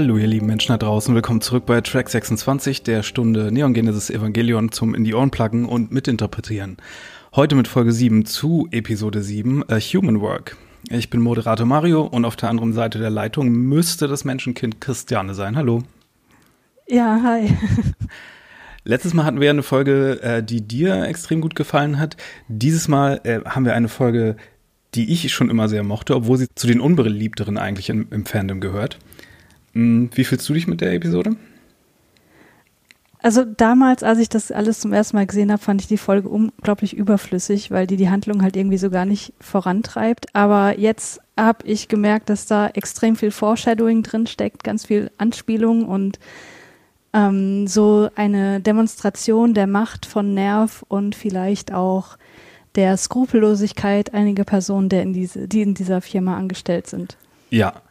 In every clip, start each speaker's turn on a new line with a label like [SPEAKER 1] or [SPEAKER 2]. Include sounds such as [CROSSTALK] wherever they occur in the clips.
[SPEAKER 1] Hallo ihr lieben Menschen da draußen, willkommen zurück bei Track 26, der Stunde Neon Genesis Evangelion zum in die Ohren pluggen und mitinterpretieren. Heute mit Folge 7 zu Episode 7, A Human Work. Ich bin Moderator Mario und auf der anderen Seite der Leitung müsste das Menschenkind Christiane sein. Hallo.
[SPEAKER 2] Ja, hi. [LAUGHS]
[SPEAKER 1] Letztes Mal hatten wir eine Folge, äh, die dir extrem gut gefallen hat. Dieses Mal äh, haben wir eine Folge, die ich schon immer sehr mochte, obwohl sie zu den unbeliebteren eigentlich im, im Fandom gehört. Hm, wie fühlst du dich mit der Episode?
[SPEAKER 2] Also damals, als ich das alles zum ersten Mal gesehen habe, fand ich die Folge unglaublich überflüssig, weil die die Handlung halt irgendwie so gar nicht vorantreibt. Aber jetzt habe ich gemerkt, dass da extrem viel Foreshadowing drin steckt, ganz viel Anspielung und ähm, so eine Demonstration der Macht von Nerv und vielleicht auch der Skrupellosigkeit einiger Personen, der in diese, die in dieser Firma angestellt sind.
[SPEAKER 1] Ja,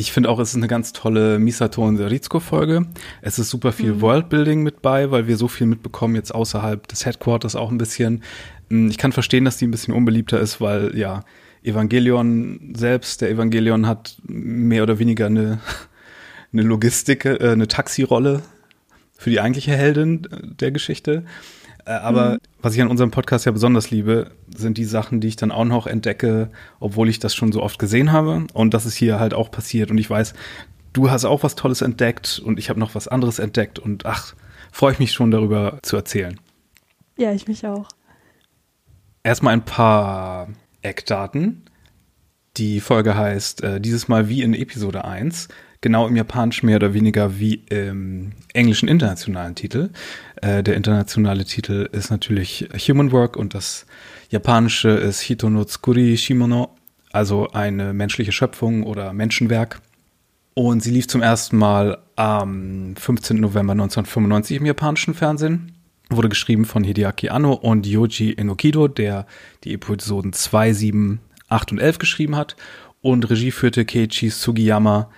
[SPEAKER 1] ich finde auch, es ist eine ganz tolle Misato und Rizko-Folge. Es ist super viel mhm. Worldbuilding mit bei, weil wir so viel mitbekommen, jetzt außerhalb des Headquarters auch ein bisschen. Hm, ich kann verstehen, dass die ein bisschen unbeliebter ist, weil ja, Evangelion selbst, der Evangelion hat mehr oder weniger eine, [LAUGHS] eine Logistik, äh, eine Taxirolle für die eigentliche Heldin der Geschichte. Äh, aber mhm. was ich an unserem Podcast ja besonders liebe, sind die Sachen, die ich dann auch noch entdecke, obwohl ich das schon so oft gesehen habe. Und das ist hier halt auch passiert. Und ich weiß, du hast auch was Tolles entdeckt und ich habe noch was anderes entdeckt. Und ach, freue ich mich schon darüber zu erzählen.
[SPEAKER 2] Ja, ich mich auch.
[SPEAKER 1] Erstmal ein paar Eckdaten. Die Folge heißt äh, dieses Mal wie in Episode 1 genau im Japanischen mehr oder weniger wie im englischen internationalen Titel. Äh, der internationale Titel ist natürlich Human Work und das japanische ist Hito Tsukuri Shimono, also eine menschliche Schöpfung oder Menschenwerk. Und sie lief zum ersten Mal am 15. November 1995 im japanischen Fernsehen. Wurde geschrieben von Hideaki Anno und Yoji Enokido, der die Episoden 2, 7, 8 und 11 geschrieben hat. Und Regie führte Keiichi Sugiyama,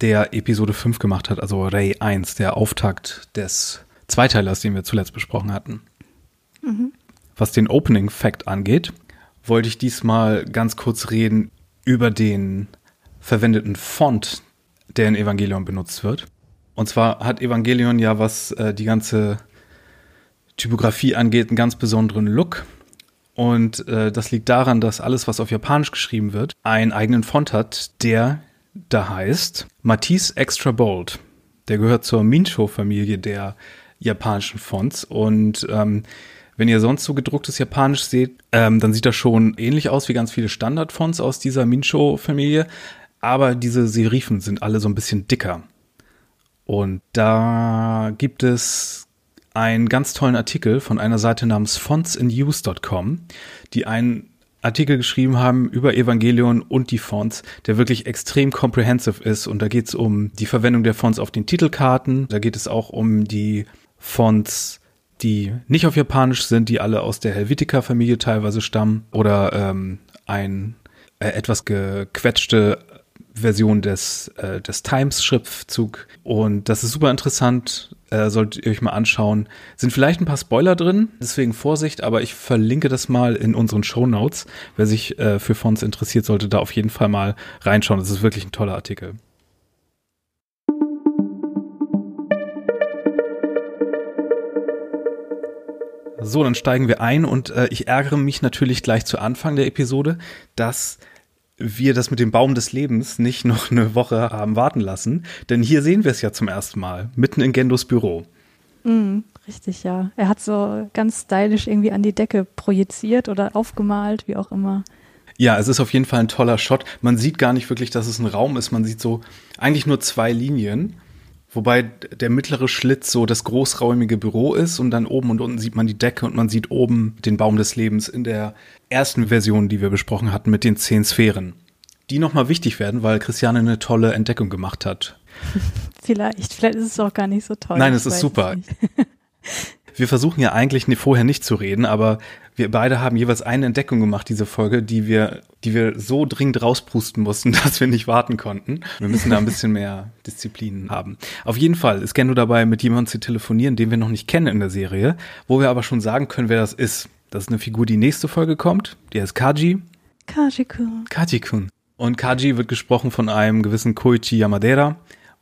[SPEAKER 1] der Episode 5 gemacht hat, also Ray 1, der Auftakt des Zweiteilers, den wir zuletzt besprochen hatten. Mhm. Was den Opening Fact angeht, wollte ich diesmal ganz kurz reden über den verwendeten Font, der in Evangelion benutzt wird. Und zwar hat Evangelion ja, was äh, die ganze Typografie angeht, einen ganz besonderen Look. Und äh, das liegt daran, dass alles, was auf Japanisch geschrieben wird, einen eigenen Font hat, der da heißt Matisse Extra Bold. Der gehört zur Mincho-Familie der japanischen Fonts und ähm, wenn ihr sonst so gedrucktes Japanisch seht, ähm, dann sieht das schon ähnlich aus wie ganz viele Standardfonts aus dieser Mincho-Familie, aber diese Serifen sind alle so ein bisschen dicker. Und da gibt es einen ganz tollen Artikel von einer Seite namens fontsinuse.com, die einen Artikel geschrieben haben über Evangelion und die Fonts, der wirklich extrem comprehensive ist. Und da geht es um die Verwendung der Fonts auf den Titelkarten. Da geht es auch um die Fonts, die nicht auf Japanisch sind, die alle aus der Helvetica-Familie teilweise stammen. Oder ähm, ein äh, etwas gequetschte Version des, äh, des Times-Schriftzug. Und das ist super interessant, äh, solltet ihr euch mal anschauen. Sind vielleicht ein paar Spoiler drin, deswegen Vorsicht, aber ich verlinke das mal in unseren Show Notes. Wer sich äh, für Fonts interessiert, sollte da auf jeden Fall mal reinschauen. Das ist wirklich ein toller Artikel. So, dann steigen wir ein und äh, ich ärgere mich natürlich gleich zu Anfang der Episode, dass wir das mit dem Baum des Lebens nicht noch eine Woche haben warten lassen. Denn hier sehen wir es ja zum ersten Mal, mitten in Gendos Büro.
[SPEAKER 2] Mm, richtig, ja. Er hat so ganz stylisch irgendwie an die Decke projiziert oder aufgemalt, wie auch immer.
[SPEAKER 1] Ja, es ist auf jeden Fall ein toller Shot. Man sieht gar nicht wirklich, dass es ein Raum ist. Man sieht so eigentlich nur zwei Linien. Wobei der mittlere Schlitz so das großräumige Büro ist und dann oben und unten sieht man die Decke und man sieht oben den Baum des Lebens in der ersten Version, die wir besprochen hatten, mit den zehn Sphären. Die nochmal wichtig werden, weil Christiane eine tolle Entdeckung gemacht hat. [LAUGHS]
[SPEAKER 2] Vielleicht, vielleicht ist es auch gar nicht so toll.
[SPEAKER 1] Nein, es ist super. [LAUGHS] wir versuchen ja eigentlich vorher nicht zu reden, aber wir beide haben jeweils eine Entdeckung gemacht, diese Folge, die wir, die wir so dringend rauspusten mussten, [LAUGHS] dass wir nicht warten konnten. Wir müssen da ein bisschen mehr Disziplin haben. Auf jeden Fall ist Gendo dabei, mit jemandem zu telefonieren, den wir noch nicht kennen in der Serie, wo wir aber schon sagen können, wer das ist. Das ist eine Figur, die nächste Folge kommt. Die heißt Kaji.
[SPEAKER 2] Kaji-kun.
[SPEAKER 1] Kaji-kun. Und Kaji wird gesprochen von einem gewissen Koichi Yamadera.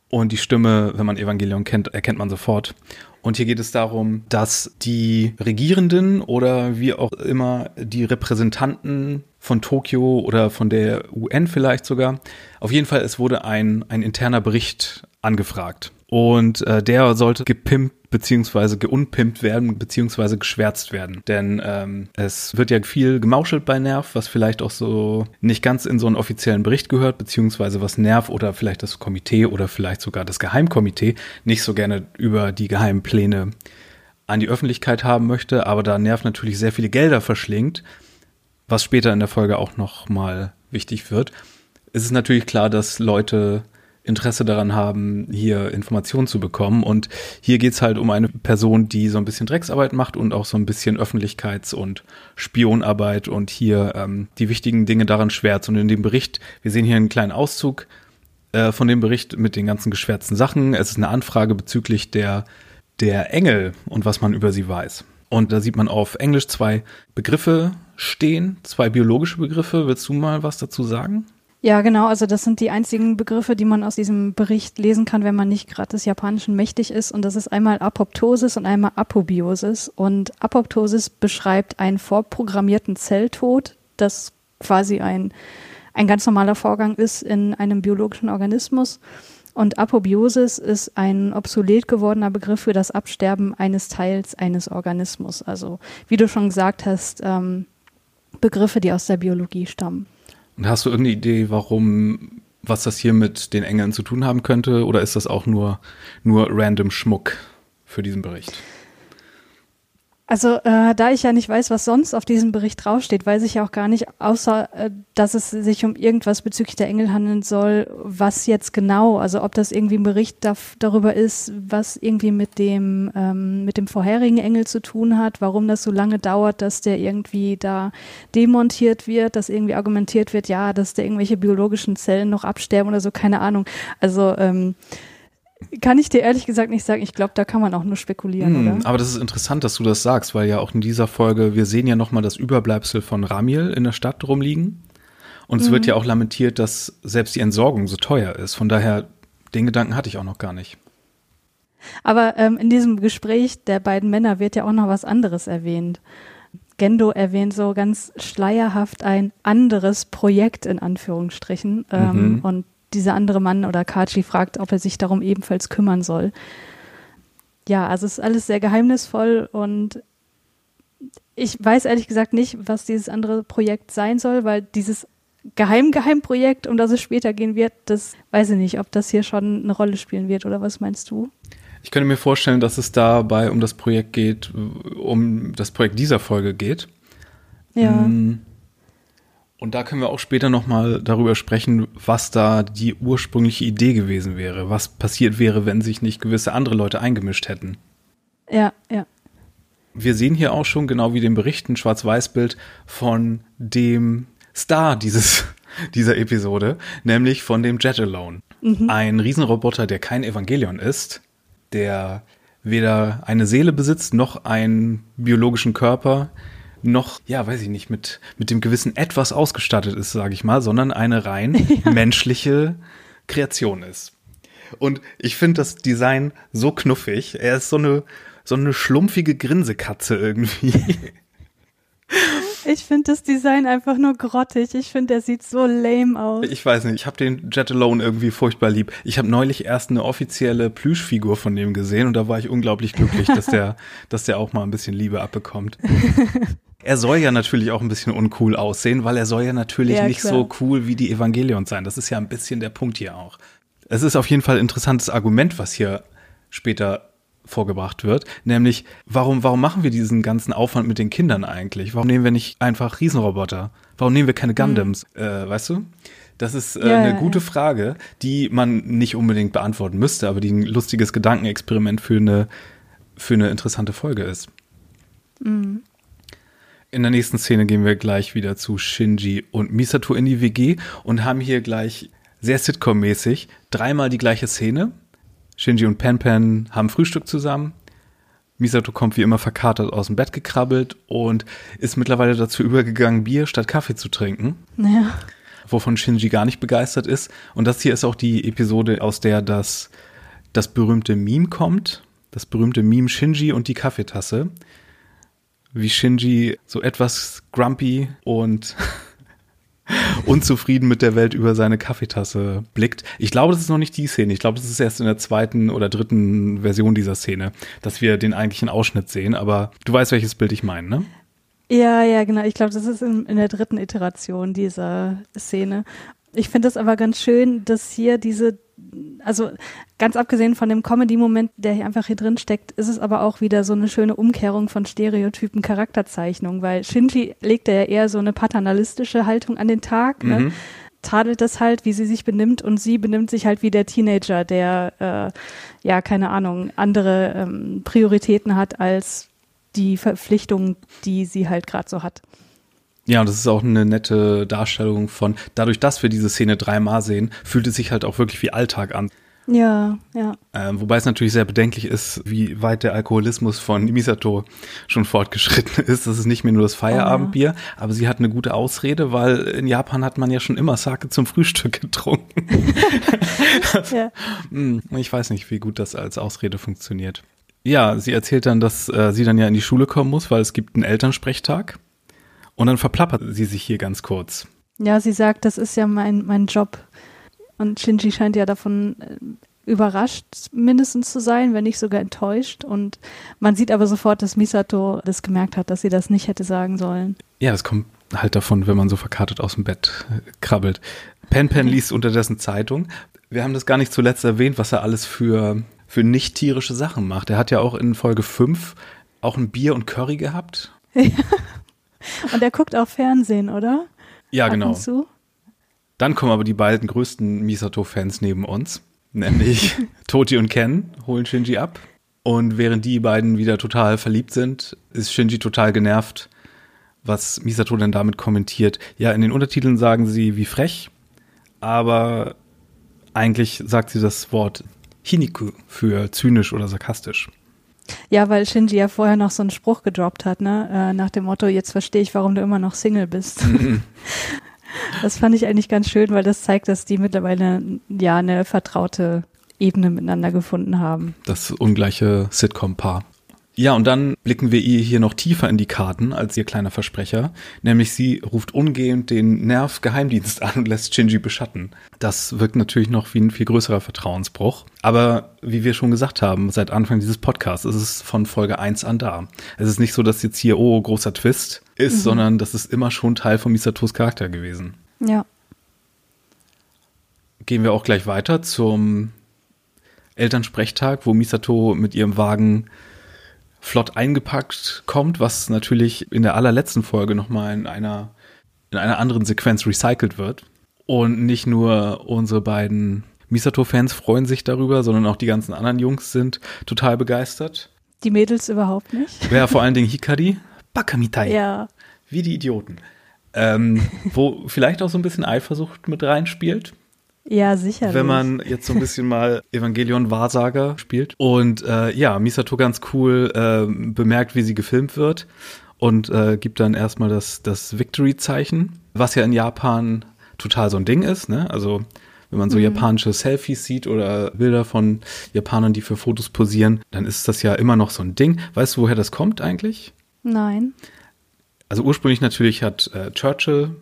[SPEAKER 1] Und die Stimme, wenn man Evangelion kennt, erkennt man sofort. Und hier geht es darum, dass die Regierenden oder wie auch immer die Repräsentanten von Tokio oder von der UN vielleicht sogar, auf jeden Fall, es wurde ein, ein interner Bericht angefragt. Und äh, der sollte gepimpt beziehungsweise geunpimpt werden, beziehungsweise geschwärzt werden. Denn ähm, es wird ja viel gemauschelt bei Nerv, was vielleicht auch so nicht ganz in so einen offiziellen Bericht gehört, beziehungsweise was Nerv oder vielleicht das Komitee oder vielleicht sogar das Geheimkomitee nicht so gerne über die geheimen Pläne an die Öffentlichkeit haben möchte, aber da Nerv natürlich sehr viele Gelder verschlingt, was später in der Folge auch noch mal wichtig wird, ist es natürlich klar, dass Leute Interesse daran haben, hier Informationen zu bekommen. Und hier geht es halt um eine Person, die so ein bisschen Drecksarbeit macht und auch so ein bisschen Öffentlichkeits- und Spionarbeit und hier ähm, die wichtigen Dinge daran schwärzt. Und in dem Bericht, wir sehen hier einen kleinen Auszug äh, von dem Bericht mit den ganzen geschwärzten Sachen. Es ist eine Anfrage bezüglich der, der Engel und was man über sie weiß. Und da sieht man auf Englisch zwei Begriffe stehen, zwei biologische Begriffe. Willst du mal was dazu sagen?
[SPEAKER 2] Ja, genau. Also das sind die einzigen Begriffe, die man aus diesem Bericht lesen kann, wenn man nicht gerade des Japanischen mächtig ist. Und das ist einmal Apoptosis und einmal Apobiosis. Und Apoptosis beschreibt einen vorprogrammierten Zelltod, das quasi ein, ein ganz normaler Vorgang ist in einem biologischen Organismus. Und Apobiosis ist ein obsolet gewordener Begriff für das Absterben eines Teils eines Organismus. Also wie du schon gesagt hast, ähm, Begriffe, die aus der Biologie stammen.
[SPEAKER 1] Und hast du irgendeine Idee, warum, was das hier mit den Engeln zu tun haben könnte? Oder ist das auch nur, nur random Schmuck für diesen Bericht?
[SPEAKER 2] Also äh, da ich ja nicht weiß, was sonst auf diesem Bericht draufsteht, weiß ich ja auch gar nicht, außer äh, dass es sich um irgendwas bezüglich der Engel handeln soll, was jetzt genau, also ob das irgendwie ein Bericht darf, darüber ist, was irgendwie mit dem ähm, mit dem vorherigen Engel zu tun hat, warum das so lange dauert, dass der irgendwie da demontiert wird, dass irgendwie argumentiert wird, ja, dass der irgendwelche biologischen Zellen noch absterben oder so, keine Ahnung. Also ähm, kann ich dir ehrlich gesagt nicht sagen. Ich glaube, da kann man auch nur spekulieren, hm, oder?
[SPEAKER 1] Aber das ist interessant, dass du das sagst, weil ja auch in dieser Folge, wir sehen ja nochmal das Überbleibsel von Ramiel in der Stadt rumliegen. Und es mhm. wird ja auch lamentiert, dass selbst die Entsorgung so teuer ist. Von daher, den Gedanken hatte ich auch noch gar nicht.
[SPEAKER 2] Aber ähm, in diesem Gespräch der beiden Männer wird ja auch noch was anderes erwähnt. Gendo erwähnt so ganz schleierhaft ein anderes Projekt in Anführungsstrichen. Ähm, mhm. Und dieser andere Mann oder Kachi fragt, ob er sich darum ebenfalls kümmern soll. Ja, also es ist alles sehr geheimnisvoll und ich weiß ehrlich gesagt nicht, was dieses andere Projekt sein soll, weil dieses Geheim-Geheim-Projekt, um das es später gehen wird, das weiß ich nicht, ob das hier schon eine Rolle spielen wird oder was meinst du?
[SPEAKER 1] Ich könnte mir vorstellen, dass es dabei um das Projekt geht, um das Projekt dieser Folge geht.
[SPEAKER 2] Ja. Hm,
[SPEAKER 1] und da können wir auch später nochmal darüber sprechen, was da die ursprüngliche Idee gewesen wäre, was passiert wäre, wenn sich nicht gewisse andere Leute eingemischt hätten.
[SPEAKER 2] Ja, ja.
[SPEAKER 1] Wir sehen hier auch schon, genau wie dem Bericht, ein Schwarz-Weiß-Bild von dem Star dieses, [LAUGHS] dieser Episode, nämlich von dem Jet Alone. Mhm. Ein Riesenroboter, der kein Evangelion ist, der weder eine Seele besitzt noch einen biologischen Körper, noch, ja, weiß ich nicht, mit, mit dem Gewissen etwas ausgestattet ist, sage ich mal, sondern eine rein [LAUGHS] ja. menschliche Kreation ist. Und ich finde das Design so knuffig. Er ist so eine, so eine schlumpfige Grinsekatze irgendwie.
[SPEAKER 2] Ich finde das Design einfach nur grottig. Ich finde, der sieht so lame aus.
[SPEAKER 1] Ich weiß nicht, ich habe den Jet Alone irgendwie furchtbar lieb. Ich habe neulich erst eine offizielle Plüschfigur von dem gesehen und da war ich unglaublich glücklich, dass der, [LAUGHS] dass der auch mal ein bisschen Liebe abbekommt. [LAUGHS] Er soll ja natürlich auch ein bisschen uncool aussehen, weil er soll ja natürlich ja, nicht so cool wie die Evangelion sein. Das ist ja ein bisschen der Punkt hier auch. Es ist auf jeden Fall ein interessantes Argument, was hier später vorgebracht wird, nämlich warum warum machen wir diesen ganzen Aufwand mit den Kindern eigentlich? Warum nehmen wir nicht einfach Riesenroboter? Warum nehmen wir keine Gundams? Mhm. Äh, weißt du? Das ist äh, ja, eine gute. Frage, die man nicht unbedingt beantworten müsste, aber die ein lustiges Gedankenexperiment für eine für eine interessante Folge ist. Mhm. In der nächsten Szene gehen wir gleich wieder zu Shinji und Misato in die WG und haben hier gleich sehr Sitcom-mäßig dreimal die gleiche Szene. Shinji und Pen Pen haben Frühstück zusammen. Misato kommt wie immer verkatert aus dem Bett gekrabbelt und ist mittlerweile dazu übergegangen, Bier statt Kaffee zu trinken.
[SPEAKER 2] Ja.
[SPEAKER 1] wovon Shinji gar nicht begeistert ist. Und das hier ist auch die Episode, aus der das, das berühmte Meme kommt. Das berühmte Meme Shinji und die Kaffeetasse. Wie Shinji so etwas grumpy und [LAUGHS] unzufrieden mit der Welt über seine Kaffeetasse blickt. Ich glaube, das ist noch nicht die Szene. Ich glaube, das ist erst in der zweiten oder dritten Version dieser Szene, dass wir den eigentlichen Ausschnitt sehen. Aber du weißt, welches Bild ich meine, ne?
[SPEAKER 2] Ja, ja, genau. Ich glaube, das ist in, in der dritten Iteration dieser Szene. Ich finde es aber ganz schön, dass hier diese, also ganz abgesehen von dem Comedy-Moment, der hier einfach hier drin steckt, ist es aber auch wieder so eine schöne Umkehrung von Stereotypen Charakterzeichnung, weil Shinji legt ja eher so eine paternalistische Haltung an den Tag, ne?
[SPEAKER 1] Mhm.
[SPEAKER 2] tadelt das halt, wie sie sich benimmt und sie benimmt sich halt wie der Teenager, der, äh, ja, keine Ahnung, andere ähm, Prioritäten hat als die Verpflichtungen, die sie halt gerade so hat.
[SPEAKER 1] Ja, und das ist auch eine nette Darstellung von, dadurch, dass wir diese Szene dreimal sehen, fühlt es sich halt auch wirklich wie Alltag an.
[SPEAKER 2] Ja, ja.
[SPEAKER 1] Ähm, wobei es natürlich sehr bedenklich ist, wie weit der Alkoholismus von Misato schon fortgeschritten ist. Das ist nicht mehr nur das Feierabendbier, oh. aber sie hat eine gute Ausrede, weil in Japan hat man ja schon immer Sake zum Frühstück [LAUGHS] getrunken. [LAUGHS] ja. Hm, ich weiß nicht, wie gut das als Ausrede funktioniert. Ja, sie erzählt dann, dass äh, sie dann ja in die Schule kommen muss, weil es gibt einen Elternsprechtag. Und dann verplappert sie sich hier ganz kurz.
[SPEAKER 2] Ja, sie sagt, das ist ja mein, mein Job. Und Shinji scheint ja davon äh, überrascht mindestens zu sein, wenn nicht sogar enttäuscht. Und man sieht aber sofort, dass Misato das gemerkt hat, dass sie das nicht hätte sagen sollen.
[SPEAKER 1] Ja, das kommt halt davon, wenn man so verkartet aus dem Bett äh, krabbelt. Pen Pen liest unterdessen Zeitung. Wir haben das gar nicht zuletzt erwähnt, was er alles für für nicht tierische Sachen macht. Er hat ja auch in Folge 5 auch ein Bier und Curry gehabt. [LAUGHS] Ja. [LAUGHS]
[SPEAKER 2] Und er guckt auch Fernsehen, oder?
[SPEAKER 1] Ja, Ab genau. Dann kommen aber die beiden größten Misato-Fans neben uns, nämlich [LAUGHS] Toti und Ken, holen Shinji ab. Und während die beiden wieder total verliebt sind, ist Shinji total genervt, was Misato denn damit kommentiert. Ja, in den Untertiteln sagen sie wie frech, aber eigentlich sagt sie das Wort Hiniku für zynisch oder sarkastisch.
[SPEAKER 2] Ja, weil Shinji ja vorher noch so einen Spruch gedroppt hat, ne? Äh, nach dem Motto, jetzt verstehe ich, warum du immer noch Single bist. [LAUGHS] Das fand ich eigentlich ganz schön, weil das zeigt, dass die mittlerweile ja eine vertraute Ebene miteinander gefunden haben.
[SPEAKER 1] Das ungleiche Sitcom-Paar. Ja, und dann blicken wir ihr hier noch tiefer in die Karten als ihr kleiner Versprecher, nämlich sie ruft umgehend den Nerv-Geheimdienst [LAUGHS] an und lässt Shinji beschatten. Das wirkt natürlich noch wie ein viel größerer Vertrauensbruch. Aber wie wir schon gesagt haben, seit Anfang dieses Podcasts ist es von Folge 1 an da. Es ist nicht so, dass jetzt hier, oh, großer Twist ist, mhm. sondern das ist immer schon Teil von Misatos Charakter gewesen.
[SPEAKER 2] Ja.
[SPEAKER 1] Gehen wir auch gleich weiter zum Elternsprechtag, wo Misato mit ihrem Wagen flott eingepackt kommt, was natürlich in der allerletzten Folge nochmal in einer, in einer anderen Sequenz recycelt wird. Und nicht nur unsere beiden Misato-Fans freuen sich darüber, sondern auch die ganzen anderen Jungs sind total begeistert.
[SPEAKER 2] Die Mädels überhaupt nicht. [LAUGHS]
[SPEAKER 1] Ja, vor allen Dingen Hikari. Bakamitai.
[SPEAKER 2] Ja.
[SPEAKER 1] Wie die Idioten. Ähm, wo vielleicht auch so ein bisschen Eifersucht mit reinspielt.
[SPEAKER 2] Ja, sicher.
[SPEAKER 1] Wenn man jetzt so ein bisschen mal [LAUGHS] Evangelion Wahrsager spielt. Und äh, ja, Misato ganz cool äh, bemerkt, wie sie gefilmt wird und äh, gibt dann erstmal das, das Victory-Zeichen, was ja in Japan total so ein Ding ist. Ne? Also wenn man so mhm. japanische Selfies sieht oder Bilder von Japanern, die für Fotos posieren, dann ist das ja immer noch so ein Ding. Weißt du, woher das kommt eigentlich?
[SPEAKER 2] Nein.
[SPEAKER 1] Also ursprünglich natürlich hat äh, Churchill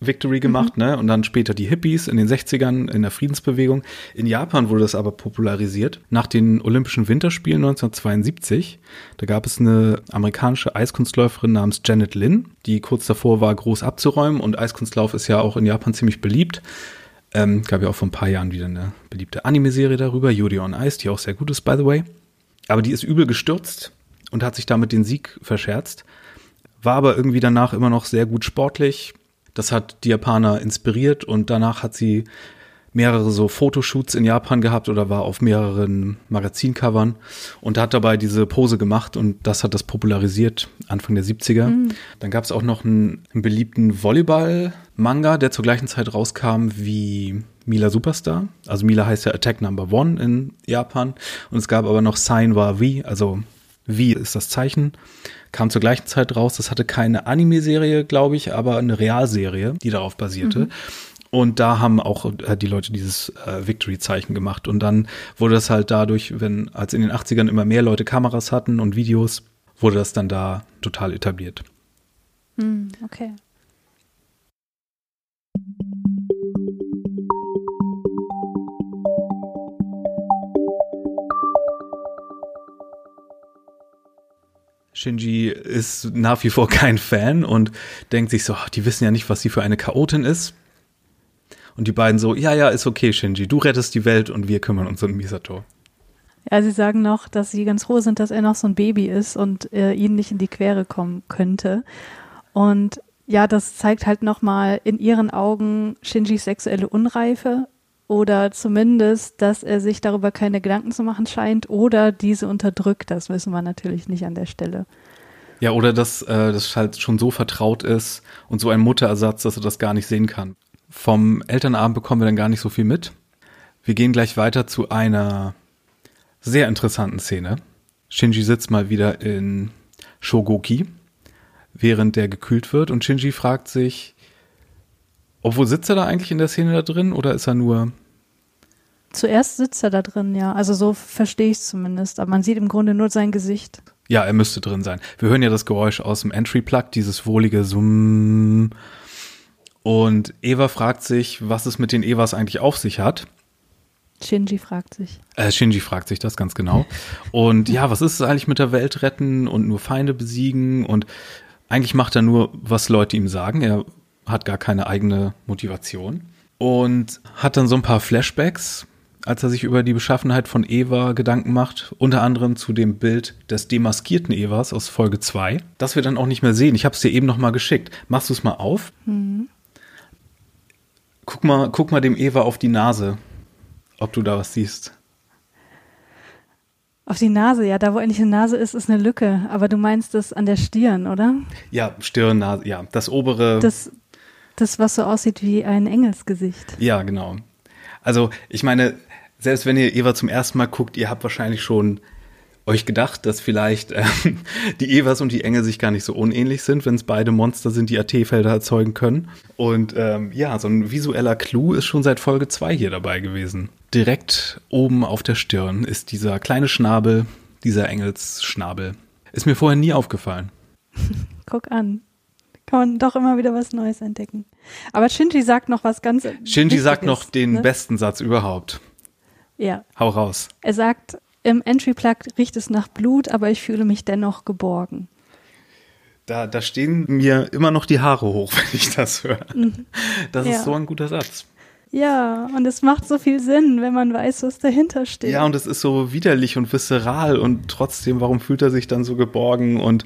[SPEAKER 1] Victory gemacht, mhm. ne? Und dann später die Hippies in den 60ern in der Friedensbewegung. In Japan wurde das aber popularisiert. Nach den Olympischen Winterspielen 1972, da gab es eine amerikanische Eiskunstläuferin namens Janet Lynn, die kurz davor war, groß abzuräumen. Und Eiskunstlauf ist ja auch in Japan ziemlich beliebt. Ähm, gab ja auch vor ein paar Jahren wieder eine beliebte Anime-Serie darüber, Yuri on Ice, die auch sehr gut ist, by the way. Aber die ist übel gestürzt und hat sich damit den Sieg verscherzt. War aber irgendwie danach immer noch sehr gut sportlich, das hat die Japaner inspiriert und danach hat sie mehrere so Fotoshoots in Japan gehabt oder war auf mehreren Magazincovern und hat dabei diese Pose gemacht und das hat das popularisiert Anfang der 70er. Mhm. Dann gab es auch noch einen, einen beliebten Volleyball-Manga, der zur gleichen Zeit rauskam wie Mila Superstar. Also Mila heißt ja Attack Number One in Japan und es gab aber noch Sign war V, also V ist das Zeichen kam zur gleichen Zeit raus. Das hatte keine Anime-Serie, glaube ich, aber eine Realserie, die darauf basierte. Mhm. Und da haben auch die Leute dieses äh, Victory-Zeichen gemacht. Und dann wurde das halt dadurch, wenn als in den 80ern immer mehr Leute Kameras hatten und Videos, wurde das dann da total etabliert.
[SPEAKER 2] Hm, okay.
[SPEAKER 1] Shinji ist nach wie vor kein Fan und denkt sich so, die wissen ja nicht, was sie für eine Chaotin ist. Und die beiden so, ja, ja, ist okay, Shinji, du rettest die Welt und wir kümmern uns um Misato.
[SPEAKER 2] Ja, sie sagen noch, dass sie ganz froh sind, dass er noch so ein Baby ist und äh, ihnen nicht in die Quere kommen könnte. Und ja, das zeigt halt nochmal in ihren Augen Shinjis sexuelle Unreife oder zumindest, dass er sich darüber keine Gedanken zu machen scheint oder diese unterdrückt. Das wissen wir natürlich nicht an der Stelle.
[SPEAKER 1] Ja, oder dass äh, das halt schon so vertraut ist und so ein Mutterersatz, dass er das gar nicht sehen kann. Vom Elternabend bekommen wir dann gar nicht so viel mit. Wir gehen gleich weiter zu einer sehr interessanten Szene. Shinji sitzt mal wieder in Shogoki, während der gekühlt wird und Shinji fragt sich, obwohl sitzt er da eigentlich in der Szene da drin oder ist er nur
[SPEAKER 2] Zuerst sitzt er da drin, ja. Also so verstehe ich es zumindest. Aber man sieht im Grunde nur sein Gesicht.
[SPEAKER 1] Ja, er müsste drin sein. Wir hören ja das Geräusch aus dem Entry-Plug, dieses wohlige Summ. Und Eva fragt sich, was es mit den Evas eigentlich auf sich hat.
[SPEAKER 2] Shinji fragt sich.
[SPEAKER 1] Äh, Shinji fragt sich das ganz genau. Und ja, was ist es eigentlich mit der Welt retten und nur Feinde besiegen? Und eigentlich macht er nur, was Leute ihm sagen. Er hat gar keine eigene Motivation. Und hat dann so ein paar Flashbacks, als er sich über die Beschaffenheit von Eva Gedanken macht, unter anderem zu dem Bild des demaskierten Evas aus Folge 2, das wir dann auch nicht mehr sehen. Ich habe es dir eben noch mal geschickt. Machst du es mal auf? Mhm. Guck mal, guck mal dem Eva auf die Nase, ob du da was siehst.
[SPEAKER 2] Auf die Nase, ja, da wo eigentlich eine Nase ist, ist eine Lücke. Aber du meinst das an der Stirn, oder?
[SPEAKER 1] Ja, Stirn, Nase, ja, das obere.
[SPEAKER 2] Das, das, was so aussieht wie ein Engelsgesicht.
[SPEAKER 1] Ja, genau. Also, ich meine, selbst wenn ihr Eva zum ersten Mal guckt, ihr habt wahrscheinlich schon euch gedacht, dass vielleicht äh, [LAUGHS] die Evas und die Engel sich gar nicht so unähnlich sind, wenn es beide Monster sind, die AT-Felder erzeugen können. Und ähm, ja, so ein visueller Clou ist schon seit Folge 2 hier dabei gewesen. Direkt oben auf der Stirn ist dieser kleine Schnabel, dieser Engelsschnabel. Ist mir vorher nie aufgefallen. [LAUGHS]
[SPEAKER 2] Guck an. Kann man doch immer wieder was Neues entdecken. Aber Shinji sagt noch was ganz.
[SPEAKER 1] Shinji sagt noch den ne? besten Satz überhaupt.
[SPEAKER 2] Ja.
[SPEAKER 1] Hau raus.
[SPEAKER 2] Er sagt, im Entry-Plug riecht es nach Blut, aber ich fühle mich dennoch geborgen.
[SPEAKER 1] Da, da stehen mir immer noch die Haare hoch, [LAUGHS] wenn ich das höre. Mhm. Das ja. ist so ein guter Satz.
[SPEAKER 2] Ja, und es macht so viel Sinn, wenn man weiß, was dahinter steht.
[SPEAKER 1] Ja, und es ist so widerlich und visceral und trotzdem, warum fühlt er sich dann so geborgen? Und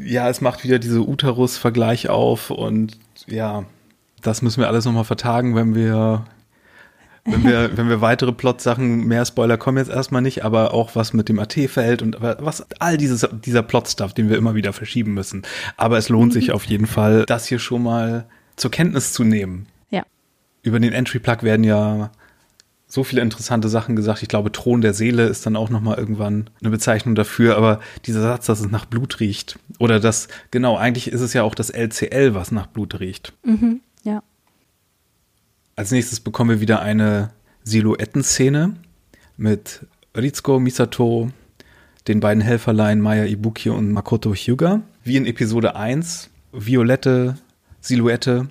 [SPEAKER 1] ja, es macht wieder diese Uterus-Vergleich auf und ja, das müssen wir alles nochmal vertagen, wenn wir wenn wir, [LAUGHS] wenn wir weitere Plot-Sachen, mehr Spoiler kommen jetzt erstmal nicht, aber auch was mit dem AT-Feld und was, all dieses, dieser Plot-Stuff, den wir immer wieder verschieben müssen. Aber es lohnt sich auf jeden Fall, das hier schon mal zur Kenntnis zu nehmen.
[SPEAKER 2] Ja.
[SPEAKER 1] Über den Entry-Plug werden ja so viele interessante Sachen gesagt. Ich glaube, Thron der Seele ist dann auch nochmal irgendwann eine Bezeichnung dafür. Aber dieser Satz, dass es nach Blut riecht. Oder das, genau, eigentlich ist es ja auch das LCL, was nach Blut riecht.
[SPEAKER 2] Mhm, ja.
[SPEAKER 1] Als nächstes bekommen wir wieder eine Silhouettenszene mit Ritsuko Misato, den beiden Helferlein Maya Ibuki und Makoto Hyuga. Wie in Episode 1, violette Silhouette.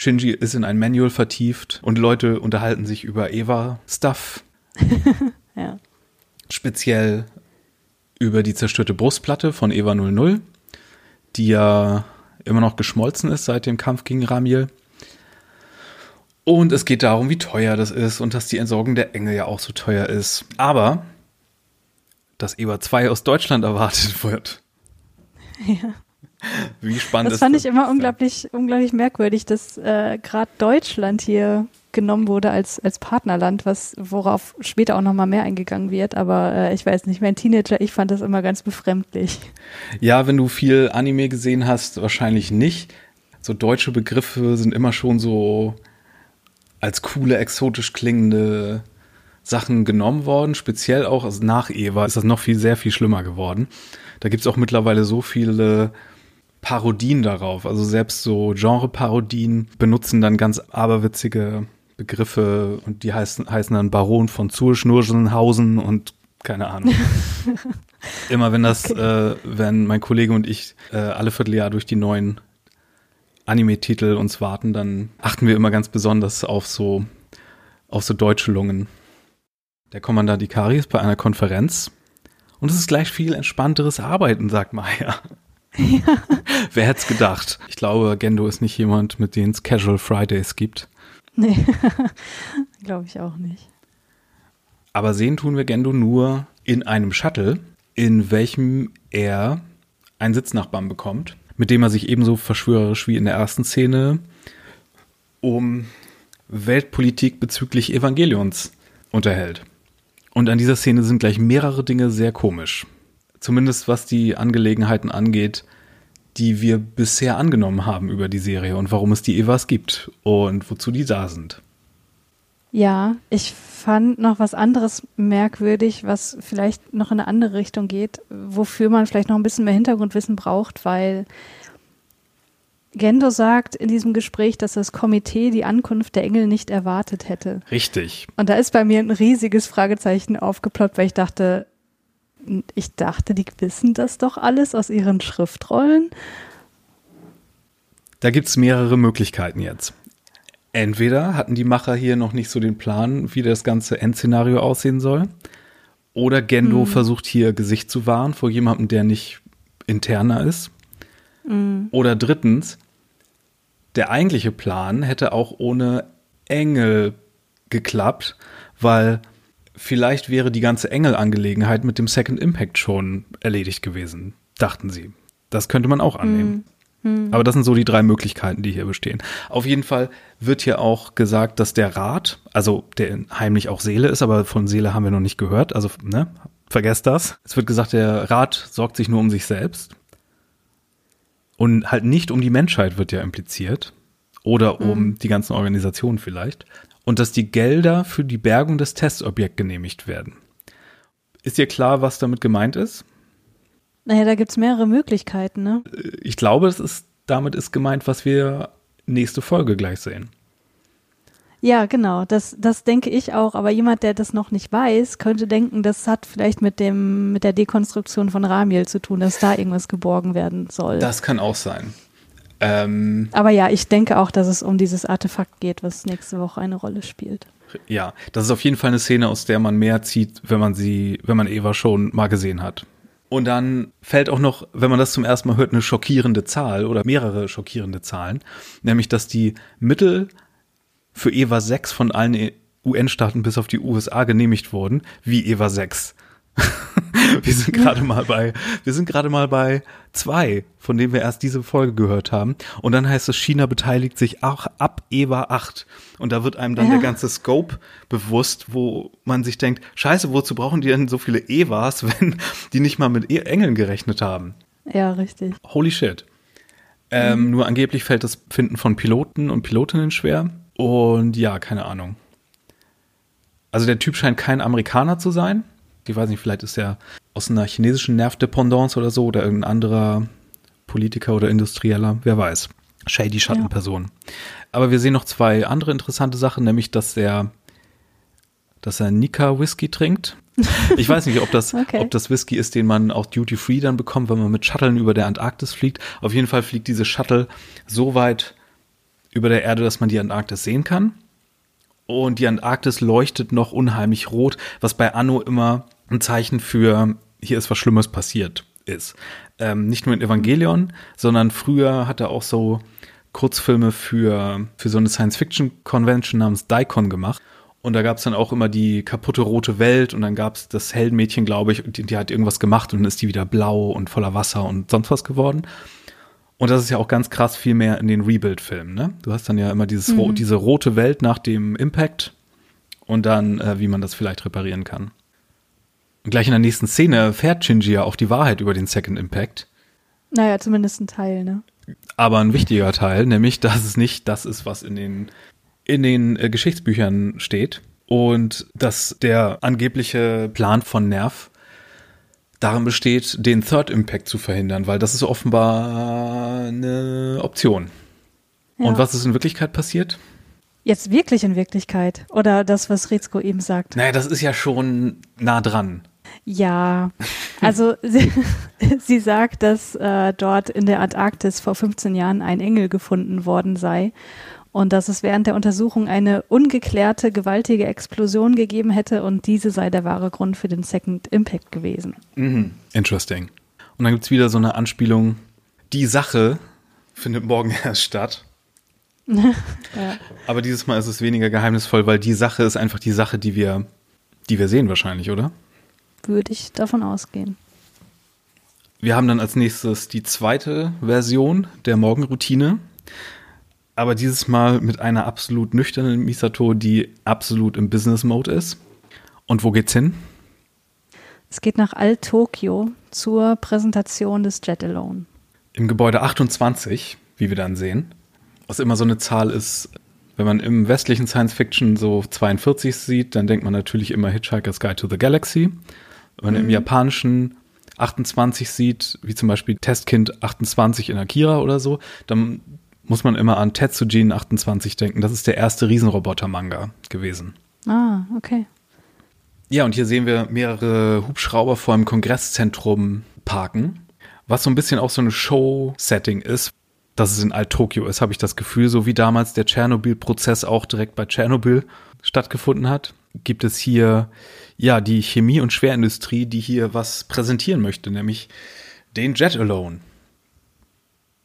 [SPEAKER 1] Shinji ist in ein Manual vertieft und Leute unterhalten sich über Eva-Stuff. [LAUGHS]
[SPEAKER 2] ja.
[SPEAKER 1] Speziell über die zerstörte Brustplatte von Eva 00, die ja immer noch geschmolzen ist seit dem Kampf gegen Ramiel. Und es geht darum, wie teuer das ist und dass die Entsorgung der Engel ja auch so teuer ist. Aber dass EVA 2 aus Deutschland erwartet [LAUGHS] wird.
[SPEAKER 2] Ja. [LAUGHS]
[SPEAKER 1] Wie spannend
[SPEAKER 2] das fand ich immer unglaublich, unglaublich merkwürdig, dass äh, gerade Deutschland hier genommen wurde als, als Partnerland, was, worauf später auch nochmal mehr eingegangen wird. Aber äh, ich weiß nicht, mein Teenager, ich fand das immer ganz befremdlich.
[SPEAKER 1] Ja, wenn du viel Anime gesehen hast, wahrscheinlich nicht. So deutsche Begriffe sind immer schon so als coole, exotisch klingende Sachen genommen worden, speziell auch also nach Eva ist das noch viel, sehr viel schlimmer geworden. Da gibt's auch mittlerweile so viele Parodien darauf. Also selbst so Genre-Parodien benutzen dann ganz aberwitzige Begriffe und die heißen, heißen dann Baron von Zurschnurschenhausen und keine Ahnung. [LAUGHS] Immer wenn das, okay. äh, wenn mein Kollege und ich äh, alle Vierteljahr durch die neuen Anime-Titel uns warten, dann achten wir immer ganz besonders auf so, auf so deutsche Lungen. Der Kommandant Ikari ist bei einer Konferenz und es ist gleich viel entspannteres Arbeiten, sagt Maya. Ja. Wer hätte es gedacht? Ich glaube, Gendo ist nicht jemand, mit dem es Casual Fridays gibt.
[SPEAKER 2] Nee, [LAUGHS] glaube ich auch nicht.
[SPEAKER 1] Aber sehen tun wir Gendo nur in einem Shuttle, in welchem er einen Sitznachbarn bekommt, mit dem er sich ebenso verschwörerisch wie in der ersten Szene um Weltpolitik bezüglich Evangelions unterhält. Und an dieser Szene sind gleich mehrere Dinge sehr komisch. Zumindest was die Angelegenheiten angeht, die wir bisher angenommen haben über die Serie und warum es die Evas gibt und wozu die da sind.
[SPEAKER 2] Ja, ich fand noch was anderes merkwürdig, was vielleicht noch in eine andere Richtung geht, wofür man vielleicht noch ein bisschen mehr Hintergrundwissen braucht, weil Gendo sagt in diesem Gespräch, dass das Komitee die Ankunft der Engel nicht erwartet hätte.
[SPEAKER 1] Richtig.
[SPEAKER 2] Und da ist bei mir ein riesiges Fragezeichen aufgeploppt, weil ich dachte, ich dachte, die wissen das doch alles aus ihren Schriftrollen.
[SPEAKER 1] Da gibt es mehrere Möglichkeiten jetzt. Entweder hatten die Macher hier noch nicht so den Plan, wie das ganze Endszenario aussehen soll, oder Gendo hm. versucht hier Gesicht zu wahren vor jemandem, der nicht interner ist. Hm. Oder drittens, der eigentliche Plan hätte auch ohne Engel geklappt, weil vielleicht wäre die ganze Engel-Angelegenheit mit dem Second Impact schon erledigt gewesen, dachten sie. Das könnte man auch annehmen. Mhm. Aber das sind so die drei Möglichkeiten, die hier bestehen. Auf jeden Fall wird hier auch gesagt, dass der Rat, also der heimlich auch Seele ist, aber von Seele haben wir noch nicht gehört, also ne, vergesst das. Es wird gesagt, der Rat sorgt sich nur um sich selbst. Und halt nicht um die Menschheit wird ja impliziert. Oder um mhm. die ganzen Organisationen vielleicht und dass die Gelder für die Bergung des Testobjekts genehmigt werden. Ist dir klar, was damit gemeint ist?
[SPEAKER 2] Naja, da gibt es mehrere Möglichkeiten, ne?
[SPEAKER 1] Ich glaube, das ist, damit ist gemeint, was wir nächste Folge gleich sehen.
[SPEAKER 2] Ja, genau, das, das denke ich auch. Aber jemand, der das noch nicht weiß, könnte denken, das hat vielleicht mit dem, mit der Dekonstruktion von Ramiel zu tun, dass da irgendwas geborgen werden soll.
[SPEAKER 1] Das kann auch sein.
[SPEAKER 2] Ähm, Aber ja, ich denke auch, dass es um dieses Artefakt geht, was nächste Woche eine Rolle spielt.
[SPEAKER 1] Ja, das ist auf jeden Fall eine Szene, aus der man mehr zieht, wenn man sie, wenn man Eva schon mal gesehen hat. Und dann fällt auch noch, wenn man das zum ersten Mal hört, eine schockierende Zahl oder mehrere schockierende Zahlen, nämlich dass die Mittel für Eva 6 von allen UN-Staaten bis auf die USA genehmigt wurden, wie Eva 6. [LAUGHS] wir sind gerade [LAUGHS] mal bei, wir sind gerade mal bei zwei, von denen wir erst diese Folge gehört haben. Und dann heißt es, China beteiligt sich auch ab EVA 8. Und da wird einem dann ja. der ganze Scope bewusst, wo man sich denkt, scheiße, wozu brauchen die denn so viele EVAs, [LAUGHS] wenn die nicht mal mit e Engeln gerechnet haben?
[SPEAKER 2] Ja, richtig.
[SPEAKER 1] Holy shit. Ähm, mhm. Nur angeblich fällt das Finden von Piloten und Pilotinnen schwer. Und ja, keine Ahnung. Also der Typ scheint kein Amerikaner zu sein ich weiß nicht, vielleicht ist er aus einer chinesischen Nervdependance oder so oder irgendein anderer Politiker oder Industrieller, wer weiß. Shady Schattenperson. Ja. Aber wir sehen noch zwei andere interessante Sachen, nämlich, dass er, dass er Nika Whisky trinkt. Ich weiß nicht, ob das, [LAUGHS] okay. ob das Whisky ist, den man auch Duty Free dann bekommt, wenn man mit Shuttlen über der Antarktis fliegt. Auf jeden Fall fliegt diese Shuttle so weit über der Erde, dass man die Antarktis sehen kann. Und die Antarktis leuchtet noch unheimlich rot, was bei Anno immer ein Zeichen für, hier ist was Schlimmes passiert ist. Ähm, nicht nur in Evangelion, sondern früher hat er auch so Kurzfilme für, für so eine Science-Fiction-Convention namens Daikon gemacht. Und da gab es dann auch immer die kaputte rote Welt und dann gab es das Heldenmädchen, glaube ich, die, die hat irgendwas gemacht und dann ist die wieder blau und voller Wasser und sonst was geworden. Und das ist ja auch ganz krass viel mehr in den Rebuild-Filmen, ne? Du hast dann ja immer dieses, mhm. diese rote Welt nach dem Impact und dann, äh, wie man das vielleicht reparieren kann. Und gleich in der nächsten Szene erfährt Shinji ja auch die Wahrheit über den Second Impact.
[SPEAKER 2] Naja, zumindest ein Teil, ne?
[SPEAKER 1] Aber ein wichtiger Teil, nämlich, dass es nicht das ist, was in den, in den äh, Geschichtsbüchern steht. und dass der angebliche Plan von Nerv darin besteht, den Third Impact zu verhindern, weil das ist offenbar eine Option. Ja. Und was ist in Wirklichkeit passiert?
[SPEAKER 2] Jetzt wirklich in Wirklichkeit? Oder das, was Rizko eben sagt?
[SPEAKER 1] Naja, das ist ja schon nah dran.
[SPEAKER 2] Ja, also [LAUGHS] sie, sie sagt, dass äh, dort in der Antarktis vor 15 Jahren ein Engel gefunden worden sei und dass es während der Untersuchung eine ungeklärte, gewaltige Explosion gegeben hätte und diese sei der wahre Grund für den Second Impact gewesen.
[SPEAKER 1] Mhm. Interesting. Und dann gibt es wieder so eine Anspielung, die Sache findet morgen [LAUGHS] erst statt. [LAUGHS] ja. Aber dieses Mal ist es weniger geheimnisvoll, weil die Sache ist einfach die Sache, die wir, die wir sehen wahrscheinlich, oder?
[SPEAKER 2] Würde ich davon ausgehen.
[SPEAKER 1] Wir haben dann als nächstes die zweite Version der Morgenroutine aber dieses Mal mit einer absolut nüchternen Misato, die absolut im Business-Mode ist. Und wo geht's hin?
[SPEAKER 2] Es geht nach Alt-Tokio zur Präsentation des Jet Alone.
[SPEAKER 1] Im Gebäude 28, wie wir dann sehen, was immer so eine Zahl ist, wenn man im westlichen Science Fiction so 42 sieht, dann denkt man natürlich immer Hitchhiker's Guide to the Galaxy. Wenn man mhm. im japanischen 28 sieht, wie zum Beispiel Testkind 28 in Akira oder so, dann muss man immer an Tetsujin 28 denken. Das ist der erste Riesenroboter-Manga gewesen.
[SPEAKER 2] Ah, okay.
[SPEAKER 1] Ja, und hier sehen wir mehrere Hubschrauber vor einem Kongresszentrum parken, was so ein bisschen auch so eine Show-Setting ist. Dass es in Alt-Tokio ist, habe ich das Gefühl, so wie damals der Tschernobyl-Prozess auch direkt bei Tschernobyl stattgefunden hat, gibt es hier ja die Chemie- und Schwerindustrie, die hier was präsentieren möchte, nämlich den Jet Alone.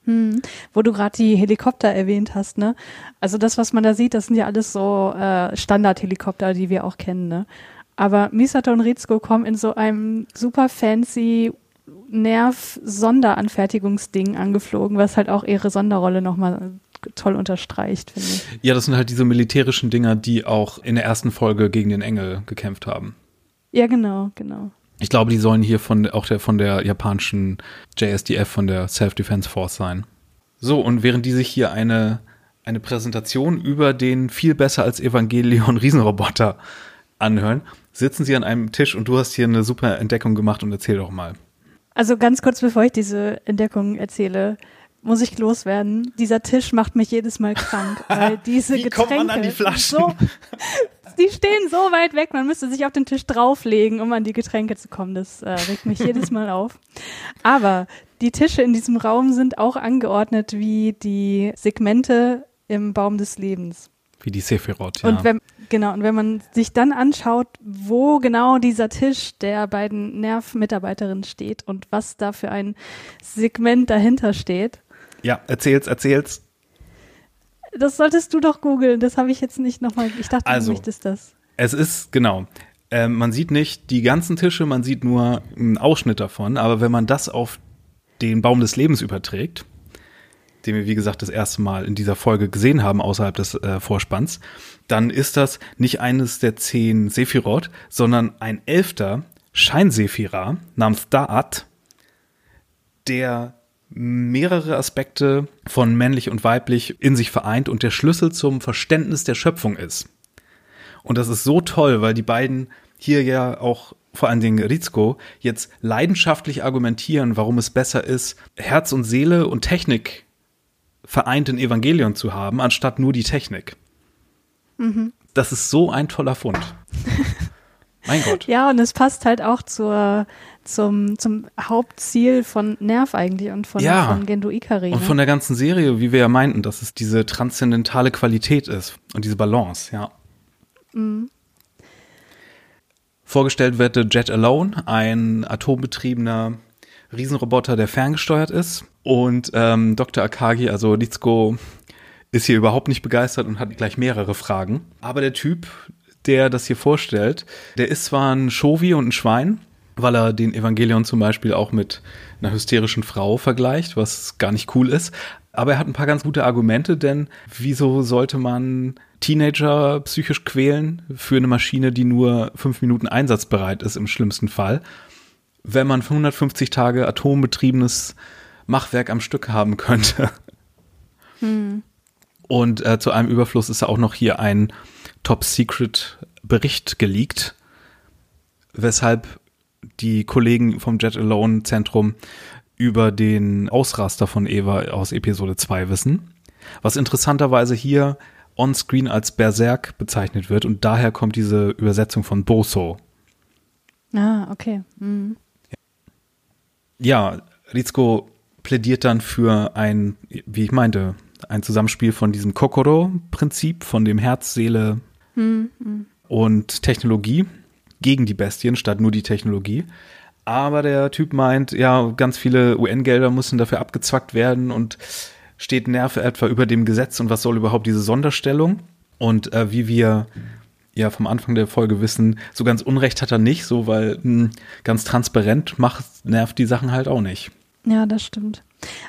[SPEAKER 2] Hm. Wo du gerade die Helikopter erwähnt hast, ne? Also das, was man da sieht, das sind ja alles so äh, Standard-Helikopter, die wir auch kennen, ne? Aber Misato und Rizko kommen in so einem super fancy Nerv-Sonderanfertigungsding angeflogen, was halt auch ihre Sonderrolle nochmal toll unterstreicht, finde ich.
[SPEAKER 1] Ja, das sind halt diese militärischen Dinger, die auch in der ersten Folge gegen den Engel gekämpft haben.
[SPEAKER 2] Ja, genau, genau.
[SPEAKER 1] Ich glaube, die sollen hier von auch der von der japanischen JSDF von der Self-Defense Force sein. So, und während die sich hier eine, eine Präsentation über den viel besser als Evangelion [LAUGHS] Riesenroboter anhören, sitzen sie an einem Tisch und du hast hier eine super Entdeckung gemacht und erzähl doch mal.
[SPEAKER 2] Also ganz kurz bevor ich diese Entdeckung erzähle, muss ich loswerden. Dieser Tisch macht mich jedes Mal krank, [LAUGHS] weil diese
[SPEAKER 1] Wie
[SPEAKER 2] Getränke
[SPEAKER 1] kommt man an die Flaschen? So,
[SPEAKER 2] die stehen so weit weg, man müsste sich auf den Tisch drauflegen, um an die Getränke zu kommen. Das äh, regt mich jedes Mal auf. Aber die Tische in diesem Raum sind auch angeordnet wie die Segmente im Baum des Lebens.
[SPEAKER 1] Wie die Sephiroth, ja.
[SPEAKER 2] Und wenn, genau, und wenn man sich dann anschaut, wo genau dieser Tisch der beiden Nerv-Mitarbeiterinnen steht und was da für ein Segment dahinter steht.
[SPEAKER 1] Ja, erzähl's, erzähl's.
[SPEAKER 2] Das solltest du doch googeln. Das habe ich jetzt nicht nochmal. Ich dachte,
[SPEAKER 1] also,
[SPEAKER 2] du möchtest das.
[SPEAKER 1] Es ist, genau. Äh, man sieht nicht die ganzen Tische, man sieht nur einen Ausschnitt davon. Aber wenn man das auf den Baum des Lebens überträgt, den wir, wie gesagt, das erste Mal in dieser Folge gesehen haben, außerhalb des äh, Vorspanns, dann ist das nicht eines der zehn Sephiroth, sondern ein elfter Scheinsephira namens Da'at, der mehrere Aspekte von männlich und weiblich in sich vereint und der Schlüssel zum Verständnis der Schöpfung ist. Und das ist so toll, weil die beiden hier ja auch vor allen Dingen Rizko jetzt leidenschaftlich argumentieren, warum es besser ist, Herz und Seele und Technik vereint in Evangelion zu haben, anstatt nur die Technik. Mhm. Das ist so ein toller Fund. [LAUGHS] mein Gott.
[SPEAKER 2] Ja, und es passt halt auch zur zum, zum Hauptziel von Nerv eigentlich und von,
[SPEAKER 1] ja.
[SPEAKER 2] von Gendo Ikari.
[SPEAKER 1] Und ne? von der ganzen Serie, wie wir ja meinten, dass es diese transzendentale Qualität ist und diese Balance, ja. Mhm. Vorgestellt wird der Jet Alone, ein atombetriebener Riesenroboter, der ferngesteuert ist. Und ähm, Dr. Akagi, also Rizko, ist hier überhaupt nicht begeistert und hat gleich mehrere Fragen. Aber der Typ, der das hier vorstellt, der ist zwar ein Shovi und ein Schwein, weil er den Evangelion zum Beispiel auch mit einer hysterischen Frau vergleicht, was gar nicht cool ist. Aber er hat ein paar ganz gute Argumente, denn wieso sollte man Teenager psychisch quälen für eine Maschine, die nur fünf Minuten einsatzbereit ist im schlimmsten Fall, wenn man 150 Tage atombetriebenes Machwerk am Stück haben könnte? Hm. Und äh, zu einem Überfluss ist auch noch hier ein Top-Secret Bericht geleakt, weshalb die Kollegen vom Jet Alone Zentrum über den Ausraster von Eva aus Episode 2 wissen. Was interessanterweise hier on-screen als Berserk bezeichnet wird und daher kommt diese Übersetzung von Boso.
[SPEAKER 2] Ah, okay. Mhm.
[SPEAKER 1] Ja, Rizko plädiert dann für ein, wie ich meinte, ein Zusammenspiel von diesem Kokoro-Prinzip, von dem Herz, Seele mhm. und Technologie gegen die Bestien statt nur die Technologie. Aber der Typ meint, ja, ganz viele UN-Gelder müssen dafür abgezwackt werden und steht Nerve etwa über dem Gesetz und was soll überhaupt diese Sonderstellung? Und äh, wie wir ja vom Anfang der Folge wissen, so ganz Unrecht hat er nicht, so weil mh, hm, ganz transparent macht, nervt die Sachen halt auch nicht.
[SPEAKER 2] Ja, das stimmt.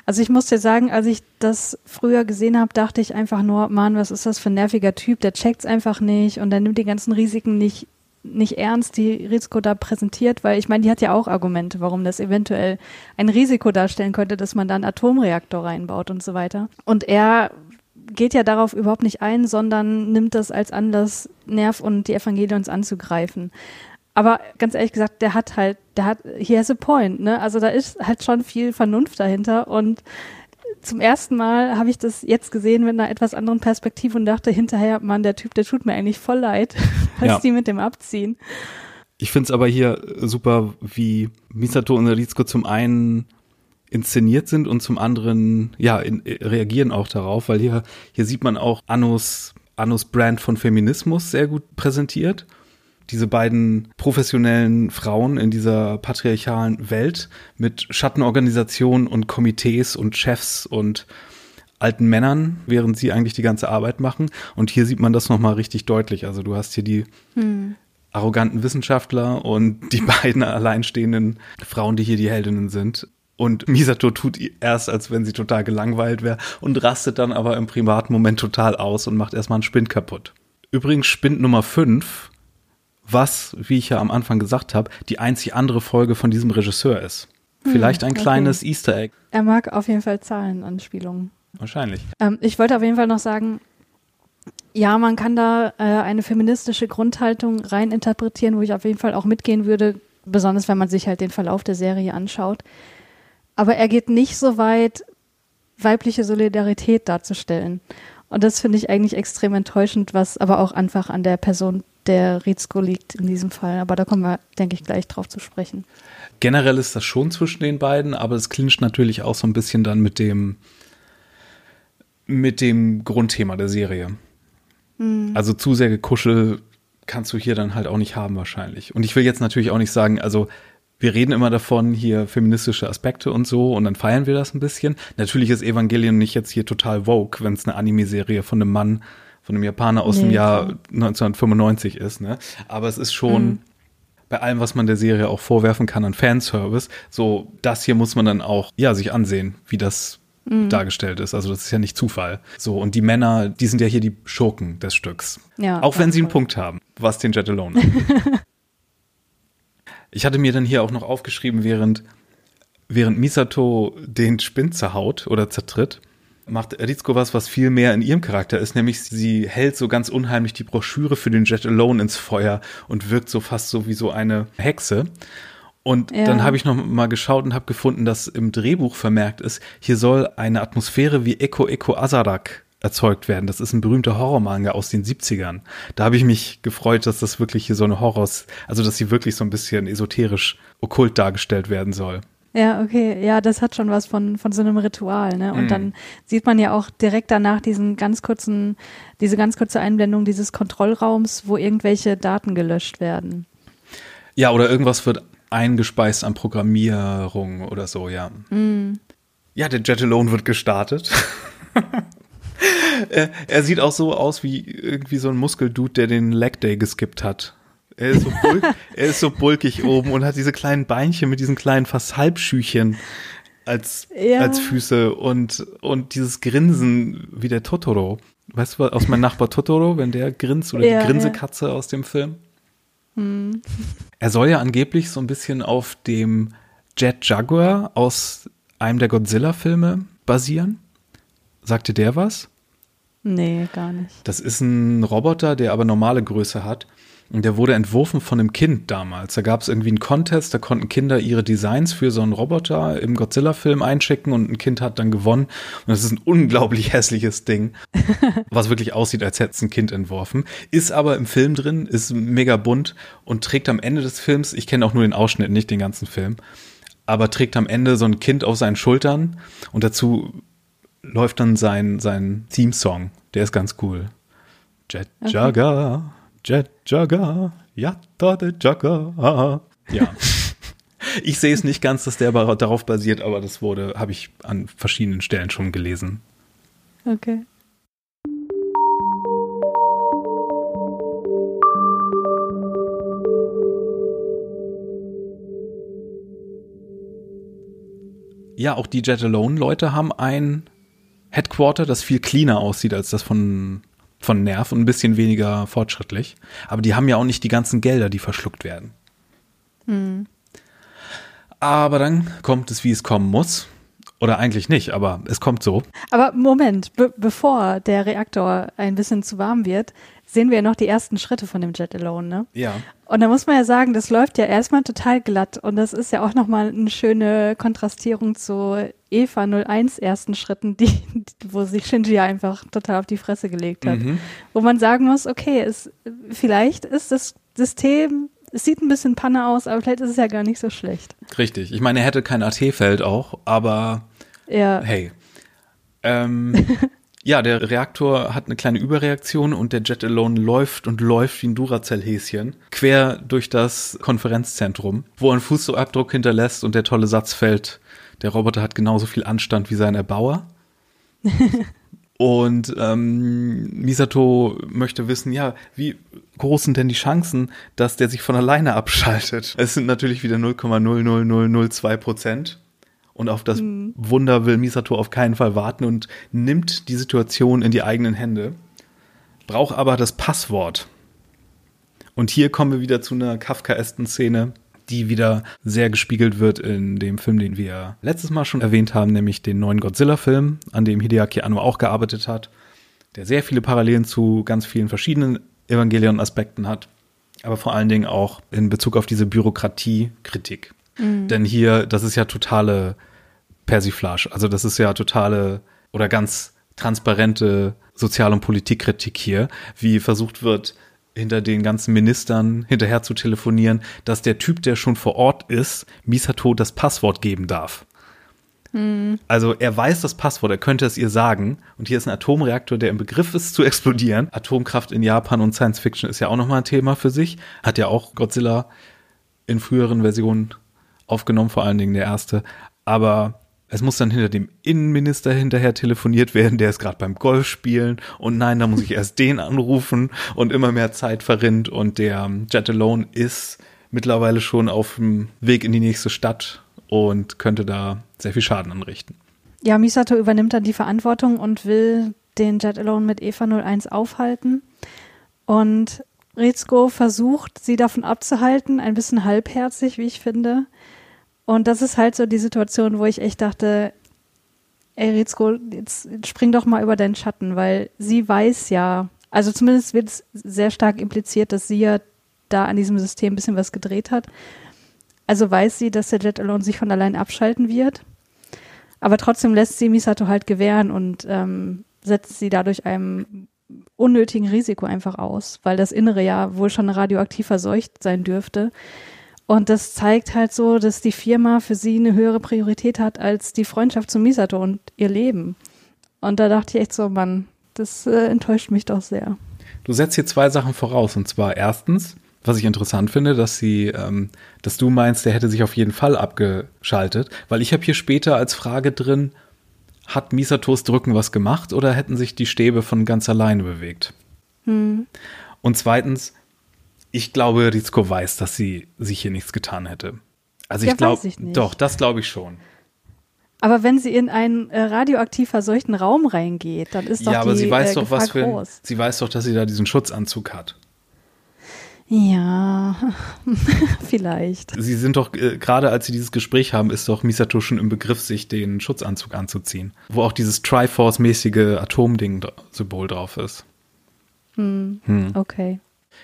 [SPEAKER 2] Also ich muss dir sagen, als ich das früher gesehen habe, dachte ich einfach nur, Mann, was ist das für ein nerviger Typ, der checkt's einfach nicht und der nimmt die ganzen Risiken nicht nicht ernst, die Risiko da präsentiert, weil ich meine, die hat ja auch Argumente, warum das eventuell ein Risiko darstellen könnte, dass man da einen Atomreaktor reinbaut und so weiter. Und er geht ja darauf überhaupt nicht ein, sondern nimmt das als Anlass, Nerv und die Evangelions anzugreifen. Aber ganz ehrlich gesagt, der hat halt, der hat, he has a point, ne? Also da ist halt schon viel Vernunft dahinter und zum ersten Mal habe ich das jetzt gesehen mit einer etwas anderen Perspektive und dachte hinterher, Mann, der Typ, der tut mir eigentlich voll leid, [LAUGHS] was ja. die mit dem abziehen.
[SPEAKER 1] Ich finde es aber hier super, wie Misato und Rizko zum einen inszeniert sind und zum anderen, ja, in, reagieren auch darauf, weil hier, hier sieht man auch Annos, Annos Brand von Feminismus sehr gut präsentiert diese beiden professionellen Frauen in dieser patriarchalen Welt mit Schattenorganisationen und Komitees und Chefs und alten Männern, während sie eigentlich die ganze Arbeit machen. Und hier sieht man das nochmal richtig deutlich. Also du hast hier die hm. arroganten Wissenschaftler und die [LAUGHS] beiden alleinstehenden Frauen, die hier die Heldinnen sind. Und Misato tut erst, als wenn sie total gelangweilt wäre und rastet dann aber im privaten Moment total aus und macht erstmal einen Spind kaputt. Übrigens Spind Nummer 5 was, wie ich ja am Anfang gesagt habe, die einzig andere Folge von diesem Regisseur ist. Hm, Vielleicht ein okay. kleines Easter Egg.
[SPEAKER 2] Er mag auf jeden Fall Zahlenanspielungen.
[SPEAKER 1] Wahrscheinlich.
[SPEAKER 2] Ähm, ich wollte auf jeden Fall noch sagen, ja, man kann da äh, eine feministische Grundhaltung rein interpretieren, wo ich auf jeden Fall auch mitgehen würde, besonders wenn man sich halt den Verlauf der Serie anschaut. Aber er geht nicht so weit, weibliche Solidarität darzustellen. Und das finde ich eigentlich extrem enttäuschend, was aber auch einfach an der Person der Rizko liegt in diesem Fall. Aber da kommen wir, denke ich, gleich drauf zu sprechen.
[SPEAKER 1] Generell ist das schon zwischen den beiden, aber es clincht natürlich auch so ein bisschen dann mit dem, mit dem Grundthema der Serie. Mhm. Also zu sehr gekuschel kannst du hier dann halt auch nicht haben wahrscheinlich. Und ich will jetzt natürlich auch nicht sagen, also wir reden immer davon, hier feministische Aspekte und so, und dann feiern wir das ein bisschen. Natürlich ist Evangelion nicht jetzt hier total vogue, wenn es eine Anime-Serie von einem Mann von einem Japaner aus nee, dem Jahr klar. 1995 ist, ne? Aber es ist schon mhm. bei allem, was man der Serie auch vorwerfen kann an Fanservice, so das hier muss man dann auch ja sich ansehen, wie das mhm. dargestellt ist. Also das ist ja nicht Zufall. So und die Männer, die sind ja hier die Schurken des Stücks. Ja, auch wenn sie einen Punkt haben, was den Jet Alone [LAUGHS] angeht. Ich hatte mir dann hier auch noch aufgeschrieben, während während Misato den Spind zerhaut oder zertritt, macht Rizko was, was viel mehr in ihrem Charakter ist, nämlich sie hält so ganz unheimlich die Broschüre für den Jet Alone ins Feuer und wirkt so fast so wie so eine Hexe. Und ja. dann habe ich noch mal geschaut und habe gefunden, dass im Drehbuch vermerkt ist, hier soll eine Atmosphäre wie Eko Eko Azarak erzeugt werden. Das ist ein berühmter Horrormanga aus den 70ern. Da habe ich mich gefreut, dass das wirklich hier so eine Horrors, also dass sie wirklich so ein bisschen esoterisch okkult dargestellt werden soll.
[SPEAKER 2] Ja, okay. Ja, das hat schon was von, von so einem Ritual, ne? Und mhm. dann sieht man ja auch direkt danach diesen ganz kurzen, diese ganz kurze Einblendung dieses Kontrollraums, wo irgendwelche Daten gelöscht werden.
[SPEAKER 1] Ja, oder irgendwas wird eingespeist an Programmierung oder so, ja. Mhm. Ja, der Jet Alone wird gestartet. [LAUGHS] er, sieht auch so aus wie irgendwie so ein Muskeldude, der den Leg Day geskippt hat. Er ist, so [LAUGHS] er ist so bulkig oben und hat diese kleinen Beinchen mit diesen kleinen fast Halbschüchen als, ja. als Füße und, und dieses Grinsen wie der Totoro. Weißt du, aus meinem Nachbar Totoro, wenn der grinst oder ja, die Grinsekatze ja. aus dem Film? Hm. Er soll ja angeblich so ein bisschen auf dem Jet Jaguar aus einem der Godzilla-Filme basieren. Sagte der was?
[SPEAKER 2] Nee, gar nicht.
[SPEAKER 1] Das ist ein Roboter, der aber normale Größe hat Und der wurde entworfen von einem Kind damals. Da gab es irgendwie einen Contest, da konnten Kinder ihre Designs für so einen Roboter im Godzilla-Film einschicken und ein Kind hat dann gewonnen. Und das ist ein unglaublich [LAUGHS] hässliches Ding, [LAUGHS] was wirklich aussieht, als hätte es ein Kind entworfen. Ist aber im Film drin, ist mega bunt und trägt am Ende des Films, ich kenne auch nur den Ausschnitt, nicht den ganzen Film, aber trägt am Ende so ein Kind auf seinen Schultern und dazu läuft dann sein, sein Theme-Song. Der ist ganz cool. Jet okay. Jagger. Jet Jagger, Yatta de Jagger. Ja. [LAUGHS] Ich sehe es nicht ganz, dass der darauf basiert, aber das wurde, habe ich an verschiedenen Stellen schon gelesen.
[SPEAKER 2] Okay.
[SPEAKER 1] Ja, auch die Jet Alone Leute haben ein Headquarter, das viel cleaner aussieht als das von von Nerv und ein bisschen weniger fortschrittlich. Aber die haben ja auch nicht die ganzen Gelder, die verschluckt werden. Mhm. Aber dann kommt es, wie es kommen muss. Oder eigentlich nicht, aber es kommt so.
[SPEAKER 2] Aber Moment, be bevor der Reaktor ein bisschen zu warm wird, sehen wir ja noch die ersten Schritte von dem Jet Alone, ne?
[SPEAKER 1] Ja.
[SPEAKER 2] Und da muss man ja sagen, das läuft ja erstmal total glatt und das ist ja auch nochmal eine schöne Kontrastierung zu Eva 01 ersten Schritten, die, wo sich Shinji ja einfach total auf die Fresse gelegt hat. Mhm. Wo man sagen muss, okay, es, vielleicht ist das System es sieht ein bisschen Panne aus, aber vielleicht ist es ja gar nicht so schlecht.
[SPEAKER 1] Richtig. Ich meine, er hätte kein AT-Feld auch, aber
[SPEAKER 2] ja.
[SPEAKER 1] hey. Ähm, [LAUGHS] ja, der Reaktor hat eine kleine Überreaktion und der Jet Alone läuft und läuft wie ein Duracell-Häschen quer durch das Konferenzzentrum, wo er einen Fußabdruck hinterlässt und der tolle Satz fällt, der Roboter hat genauso viel Anstand wie sein Erbauer. [LAUGHS] Und ähm, Misato möchte wissen, ja, wie groß sind denn die Chancen, dass der sich von alleine abschaltet? Es sind natürlich wieder 0,00002 Prozent. Und auf das mhm. Wunder will Misato auf keinen Fall warten und nimmt die Situation in die eigenen Hände. Braucht aber das Passwort. Und hier kommen wir wieder zu einer Kafkaesken Szene, die wieder sehr gespiegelt wird in dem Film, den wir letztes Mal schon erwähnt haben, nämlich den neuen Godzilla-Film, an dem Hideaki Anno auch gearbeitet hat, der sehr viele Parallelen zu ganz vielen verschiedenen Evangelion-Aspekten hat, aber vor allen Dingen auch in Bezug auf diese Bürokratie-Kritik. Mhm. Denn hier, das ist ja totale Persiflage, also das ist ja totale oder ganz transparente Sozial- und Politikkritik hier, wie versucht wird, hinter den ganzen Ministern hinterher zu telefonieren, dass der Typ, der schon vor Ort ist, Misato das Passwort geben darf. Hm. Also er weiß das Passwort, er könnte es ihr sagen. Und hier ist ein Atomreaktor, der im Begriff ist zu explodieren. Atomkraft in Japan und Science Fiction ist ja auch nochmal ein Thema für sich. Hat ja auch Godzilla in früheren Versionen aufgenommen, vor allen Dingen der erste. Aber es muss dann hinter dem Innenminister hinterher telefoniert werden, der ist gerade beim Golf spielen und nein, da muss ich erst den anrufen und immer mehr Zeit verrinnt und der Jet Alone ist mittlerweile schon auf dem Weg in die nächste Stadt und könnte da sehr viel Schaden anrichten.
[SPEAKER 2] Ja, Misato übernimmt dann die Verantwortung und will den Jet Alone mit Eva 01 aufhalten und Rizko versucht, sie davon abzuhalten, ein bisschen halbherzig, wie ich finde. Und das ist halt so die Situation, wo ich echt dachte, ey Rizko, jetzt spring doch mal über deinen Schatten, weil sie weiß ja, also zumindest wird es sehr stark impliziert, dass sie ja da an diesem System ein bisschen was gedreht hat. Also weiß sie, dass der Jet Alone sich von allein abschalten wird. Aber trotzdem lässt sie Misato halt gewähren und ähm, setzt sie dadurch einem unnötigen Risiko einfach aus, weil das Innere ja wohl schon radioaktiv verseucht sein dürfte. Und das zeigt halt so, dass die Firma für sie eine höhere Priorität hat als die Freundschaft zu Misato und ihr Leben. Und da dachte ich echt so, Mann, das äh, enttäuscht mich doch sehr.
[SPEAKER 1] Du setzt hier zwei Sachen voraus. Und zwar erstens, was ich interessant finde, dass sie, ähm, dass du meinst, der hätte sich auf jeden Fall abgeschaltet, weil ich habe hier später als Frage drin, hat Misatos Drücken was gemacht oder hätten sich die Stäbe von ganz alleine bewegt? Hm. Und zweitens, ich glaube, Rizko weiß, dass sie sich hier nichts getan hätte. Also ich ja, glaube, doch, das glaube ich schon.
[SPEAKER 2] Aber wenn sie in einen äh, radioaktiv verseuchten Raum reingeht, dann ist doch ja, aber die,
[SPEAKER 1] sie weiß
[SPEAKER 2] äh,
[SPEAKER 1] doch,
[SPEAKER 2] Gefahr
[SPEAKER 1] was für,
[SPEAKER 2] groß.
[SPEAKER 1] sie weiß doch, dass sie da diesen Schutzanzug hat.
[SPEAKER 2] Ja, [LAUGHS] vielleicht.
[SPEAKER 1] Sie sind doch, äh, gerade als sie dieses Gespräch haben, ist doch Misato schon im Begriff, sich den Schutzanzug anzuziehen. Wo auch dieses Triforce-mäßige Atomding-Symbol drauf ist.
[SPEAKER 2] Hm, hm. Okay.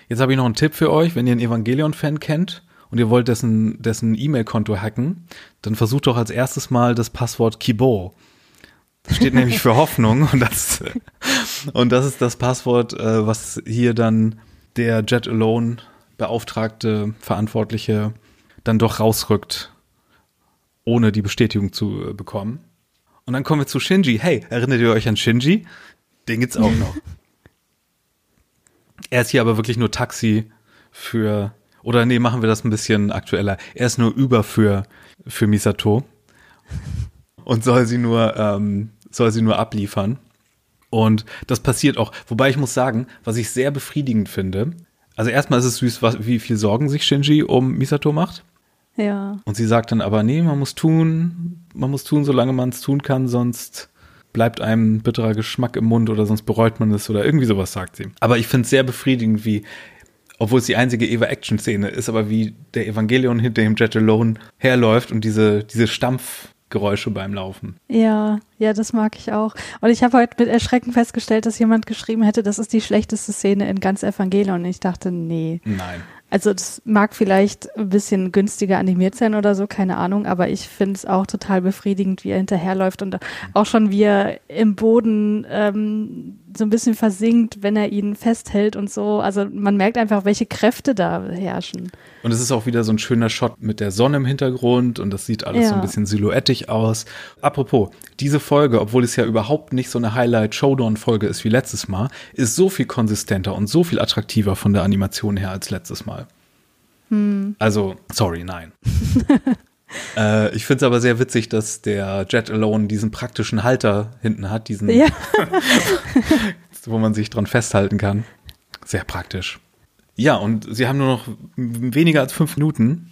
[SPEAKER 1] Jetzt habe ich noch einen Tipp für euch, wenn ihr einen Evangelion-Fan kennt und ihr wollt dessen, dessen E-Mail-Konto hacken, dann versucht doch als erstes mal das Passwort Kibo. Das steht nämlich für Hoffnung und das, und das ist das Passwort, äh, was hier dann der Jet Alone beauftragte Verantwortliche dann doch rausrückt, ohne die Bestätigung zu äh, bekommen. Und dann kommen wir zu Shinji. Hey, erinnert ihr euch an Shinji? Den gibt's auch noch. [LAUGHS] er ist hier aber wirklich nur Taxi für, oder nee, machen wir das ein bisschen aktueller. Er ist nur über für, für Misato und soll sie nur, ähm, soll sie nur abliefern. Und das passiert auch. Wobei ich muss sagen, was ich sehr befriedigend finde, also erstmal ist es süß, was, wie viel Sorgen sich Shinji um Misato macht.
[SPEAKER 2] Ja.
[SPEAKER 1] Und sie sagt dann aber, nee, man muss tun, man muss tun, solange man es tun kann, sonst bleibt einem bitterer Geschmack im Mund oder sonst bereut man es oder irgendwie sowas sagt sie. Aber ich finde es sehr befriedigend, wie, obwohl es die einzige Eva-Action-Szene ist, aber wie der Evangelion hinter dem Jet Alone herläuft und diese, diese Stampfgeräusche beim Laufen.
[SPEAKER 2] Ja, ja, das mag ich auch. Und ich habe heute mit Erschrecken festgestellt, dass jemand geschrieben hätte, das ist die schlechteste Szene in ganz Evangelion. Und ich dachte, nee.
[SPEAKER 1] Nein.
[SPEAKER 2] Also das mag vielleicht ein bisschen günstiger animiert sein oder so, keine Ahnung, aber ich finde es auch total befriedigend, wie er hinterherläuft und auch schon wie er im Boden ähm, so ein bisschen versinkt, wenn er ihn festhält und so. Also man merkt einfach, welche Kräfte da herrschen.
[SPEAKER 1] Und es ist auch wieder so ein schöner Shot mit der Sonne im Hintergrund und das sieht alles
[SPEAKER 2] Ja.
[SPEAKER 1] so ein bisschen silhouettig aus. Apropos, diese Folge, obwohl es ja überhaupt nicht so eine Highlight-Showdown-Folge ist wie letztes Mal, ist so viel konsistenter und so viel attraktiver von der Animation her als letztes Mal. Also, sorry, nein. [LAUGHS] äh, ich finde es aber sehr witzig, dass der Jet Alone diesen praktischen Halter hinten hat, diesen,
[SPEAKER 2] Ja, [LAUGHS]
[SPEAKER 1] wo man sich dran festhalten kann. Sehr praktisch. Ja, und sie haben nur noch weniger als fünf Minuten,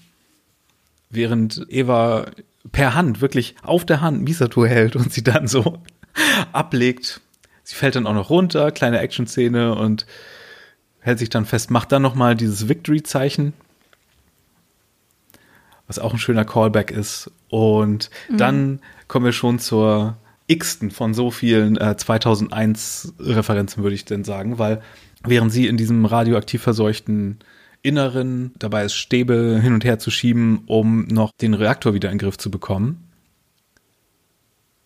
[SPEAKER 1] während Eva per Hand, wirklich auf der Hand Misato hält und sie dann so [LAUGHS] ablegt. Sie fällt dann auch noch runter, kleine Action-Szene und hält sich dann fest, macht dann nochmal dieses Victory-Zeichen, was auch ein schöner Callback ist. Und dann kommen wir schon zur x-ten von so vielen äh, 2001-Referenzen, würde ich denn sagen, weil während sie in diesem radioaktiv verseuchten Inneren dabei ist, Stäbe hin und her zu schieben, um noch den Reaktor wieder in den Griff zu bekommen.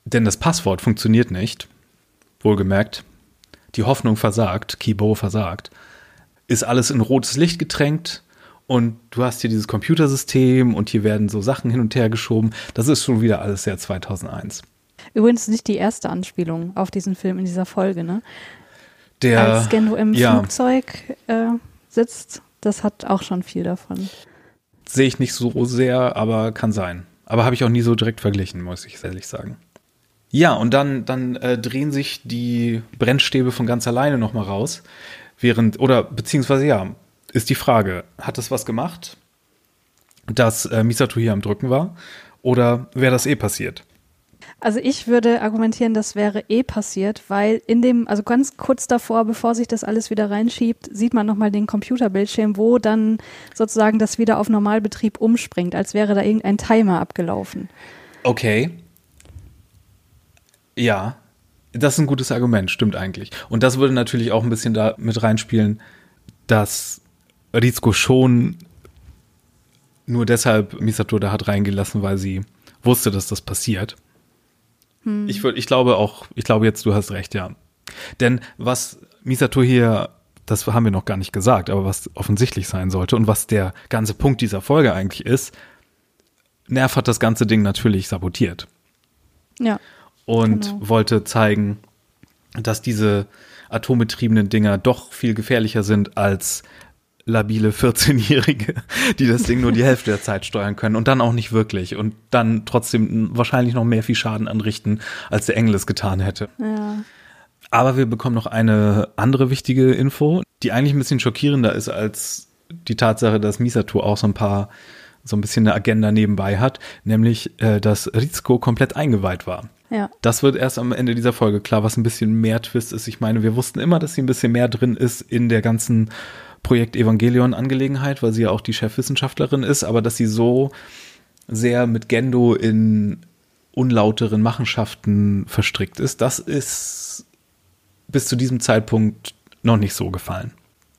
[SPEAKER 1] Denn das Passwort funktioniert nicht. Wohlgemerkt. Die Hoffnung versagt, Kibo versagt. Ist alles in rotes Licht getränkt und du hast hier dieses Computersystem und hier werden so Sachen hin und her geschoben. Das ist schon wieder alles sehr 2001.
[SPEAKER 2] übrigens nicht die erste Anspielung auf diesen Film in dieser Folge, ne?
[SPEAKER 1] Der,
[SPEAKER 2] Als Gendo im
[SPEAKER 1] ja.
[SPEAKER 2] Flugzeug äh, sitzt, das hat auch schon viel davon.
[SPEAKER 1] sehe ich nicht so sehr, aber kann sein. Aber habe ich auch nie so direkt verglichen, muss ich ehrlich sagen. Ja, und dann, dann äh, drehen sich die Brennstäbe von ganz alleine nochmal raus. Während, oder beziehungsweise ja, ist die Frage, hat das was gemacht, dass äh, Misato hier am Drücken war? Oder wäre das eh passiert?
[SPEAKER 2] Also ich würde argumentieren, das wäre eh passiert, weil in dem, also ganz kurz davor, bevor sich das alles wieder reinschiebt, sieht man nochmal den Computerbildschirm, wo dann sozusagen das wieder auf Normalbetrieb umspringt, als wäre da irgendein Timer abgelaufen.
[SPEAKER 1] Okay. Ja, das ist ein gutes Argument, stimmt eigentlich. Und das würde natürlich auch ein bisschen da mit reinspielen, dass Rizko schon nur deshalb Misato da hat reingelassen, weil sie wusste, dass das passiert. Ich, würd, ich glaube auch, ich glaube jetzt, du hast recht, ja. Denn was Misato hier, das haben wir noch gar nicht gesagt, aber was offensichtlich sein sollte und was der ganze Punkt dieser Folge eigentlich ist, Nerv hat das ganze Ding natürlich sabotiert
[SPEAKER 2] Ja.
[SPEAKER 1] und
[SPEAKER 2] Genau.
[SPEAKER 1] wollte zeigen, dass diese atombetriebenen Dinger doch viel gefährlicher sind als labile 14-Jährige, die das Ding nur die Hälfte der Zeit steuern können und dann auch nicht wirklich und dann trotzdem wahrscheinlich noch mehr viel Schaden anrichten, als der Engel es getan hätte.
[SPEAKER 2] Ja.
[SPEAKER 1] Aber wir bekommen noch eine andere wichtige Info, die eigentlich ein bisschen schockierender ist als die Tatsache, dass Misato auch so ein paar, so ein bisschen eine Agenda nebenbei hat, nämlich, äh, dass Rizko komplett eingeweiht war.
[SPEAKER 2] Ja.
[SPEAKER 1] Das wird erst am Ende dieser Folge klar, was ein bisschen mehr Twist ist. Ich meine, wir wussten immer, dass sie ein bisschen mehr drin ist in der ganzen Projekt Evangelion Angelegenheit, weil sie ja auch die Chefwissenschaftlerin ist, aber dass sie so sehr mit Gendo in unlauteren Machenschaften verstrickt ist, das ist bis zu diesem Zeitpunkt noch nicht so gefallen.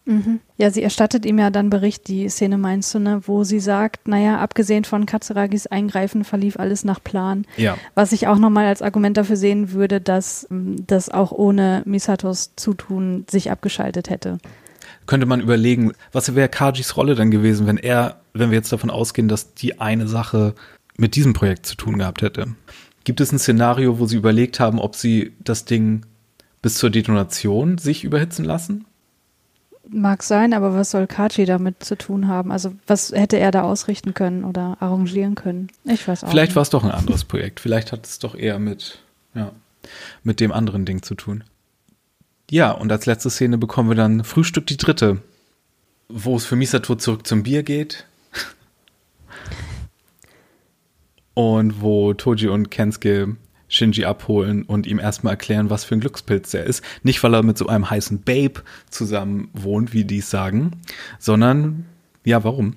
[SPEAKER 2] Mhm. Ja, sie erstattet ihm ja dann Bericht, die Szene meinst du, ne, wo sie sagt, naja, abgesehen von Katsuragis Eingreifen verlief alles nach Plan.
[SPEAKER 1] Ja.
[SPEAKER 2] Was ich auch nochmal als Argument dafür sehen würde, dass ähm, das auch ohne Misatos Zutun sich abgeschaltet hätte.
[SPEAKER 1] Könnte man überlegen, was wäre Kajis Rolle dann gewesen, wenn er, wenn wir jetzt davon ausgehen, dass die eine Sache mit diesem Projekt zu tun gehabt hätte? Gibt es ein Szenario, wo sie überlegt haben, ob sie das Ding bis zur Detonation sich überhitzen lassen?
[SPEAKER 2] Mag sein, aber was soll Kaji damit zu tun haben? Also was hätte er da ausrichten können oder arrangieren können? Ich weiß auch
[SPEAKER 1] Vielleicht war es doch ein anderes Projekt. Vielleicht hat es doch eher mit, ja, mit dem anderen Ding zu tun. Ja, und als letzte Szene bekommen wir dann Frühstück die dritte, wo es für Misato zurück zum Bier geht. Und wo Toji und Kensuke Shinji abholen und ihm erstmal erklären, was für ein Glückspilz er ist. Nicht, weil er mit so einem heißen Babe zusammen wohnt, wie die es sagen, sondern, ja, warum?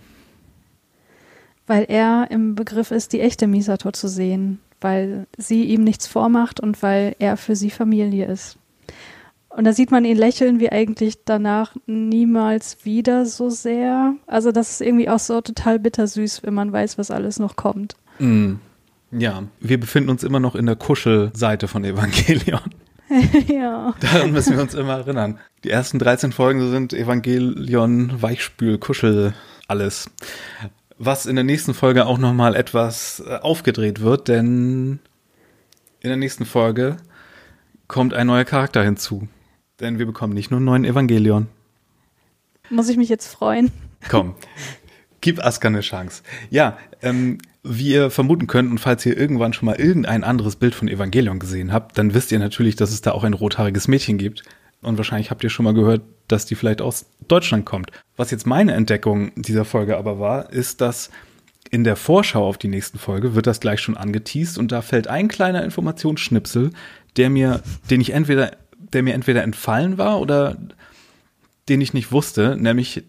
[SPEAKER 2] Weil er im Begriff ist, die echte Misato zu sehen, weil sie ihm nichts vormacht und weil er für sie Familie ist. Und da sieht man ihn lächeln, wie eigentlich danach niemals wieder so sehr. Also das ist irgendwie auch so total bittersüß, wenn man weiß, was alles noch kommt.
[SPEAKER 1] Mm. Ja, wir befinden uns immer noch in der Kuschelseite von Evangelion. [LAUGHS]
[SPEAKER 2] ja.
[SPEAKER 1] Daran müssen wir uns immer erinnern. Die ersten 13 Folgen sind Evangelion, Weichspül, Kuschel, alles. Was in der nächsten Folge auch nochmal etwas äh, aufgedreht wird, denn in der nächsten Folge kommt ein neuer Charakter hinzu. Denn wir bekommen nicht nur einen neuen Evangelion.
[SPEAKER 2] Muss ich mich jetzt freuen?
[SPEAKER 1] Komm, gib Asuka eine Chance. Ja, ähm, wie ihr vermuten könnt und falls ihr irgendwann schon mal irgendein anderes Bild von Evangelion gesehen habt, dann wisst ihr natürlich, dass es da auch ein rothaariges Mädchen gibt. Und wahrscheinlich habt ihr schon mal gehört, dass die vielleicht aus Deutschland kommt. Was jetzt meine Entdeckung dieser Folge aber war, ist, dass in der Vorschau auf die nächsten Folge wird das gleich schon angeteased und da fällt ein kleiner Informationsschnipsel, der mir, den ich entweder, der mir entweder entfallen war oder den ich nicht wusste, nämlich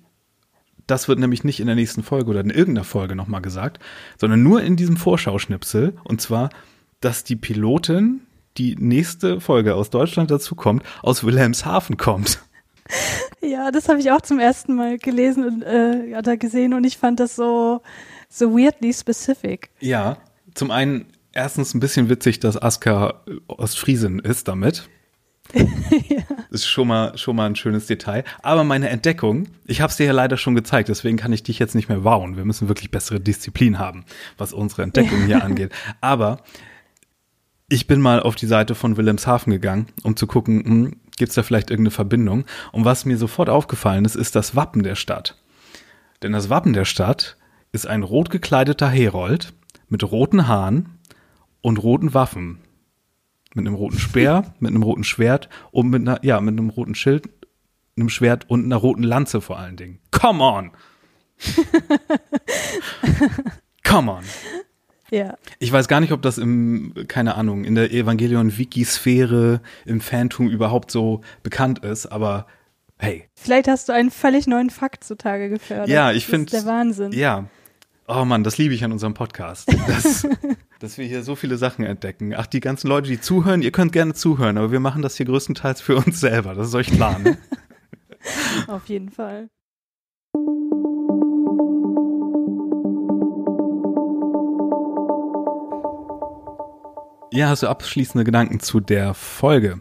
[SPEAKER 1] das wird nämlich nicht in der nächsten Folge oder in irgendeiner Folge nochmal gesagt, sondern nur in diesem Vorschauschnipsel. Und zwar, dass die Pilotin, die nächste Folge aus Deutschland dazukommt, aus Wilhelmshaven kommt.
[SPEAKER 2] Ja, das habe ich auch zum ersten Mal gelesen und äh, oder gesehen und ich fand das so, so weirdly specific.
[SPEAKER 1] Ja, zum einen erstens ein bisschen witzig, dass Aska Ostfriesin ist damit. [LAUGHS] ja. Ist schon mal, schon mal ein schönes Detail. Aber meine Entdeckung, ich habe es dir ja leider schon gezeigt, deswegen kann ich dich jetzt nicht mehr wowen. Wir müssen wirklich bessere Disziplin haben, was unsere Entdeckung hier [LAUGHS] angeht. Aber ich bin mal auf die Seite von Wilhelmshaven gegangen, um zu gucken, hm, gibt es da vielleicht irgendeine Verbindung. Und was mir sofort aufgefallen ist, ist das Wappen der Stadt. Denn das Wappen der Stadt ist ein rot gekleideter Herold mit roten Haaren und roten Waffen. Mit einem roten Speer, [LAUGHS] mit einem roten Schwert und mit einer, ja, mit einem roten Schild, einem Schwert und einer roten Lanze vor allen Dingen. Come on! [LAUGHS] Come on!
[SPEAKER 2] Ja.
[SPEAKER 1] Ich weiß gar nicht, ob das im, keine Ahnung, in der Evangelion-Wiki-Sphäre, im Phantom überhaupt so bekannt ist, aber hey.
[SPEAKER 2] Vielleicht hast du einen völlig neuen Fakt zutage gefördert.
[SPEAKER 1] Ja, ich finde.
[SPEAKER 2] Das ist der Wahnsinn.
[SPEAKER 1] Ja. Oh Mann, das liebe ich an unserem Podcast. Das, [LAUGHS] dass wir hier so viele Sachen entdecken. Ach, die ganzen Leute, die zuhören, ihr könnt gerne zuhören, aber wir machen das hier größtenteils für uns selber. Das ist euch klar, ne? [LAUGHS]
[SPEAKER 2] Auf jeden Fall.
[SPEAKER 1] Ja, hast du abschließende Gedanken zu der Folge?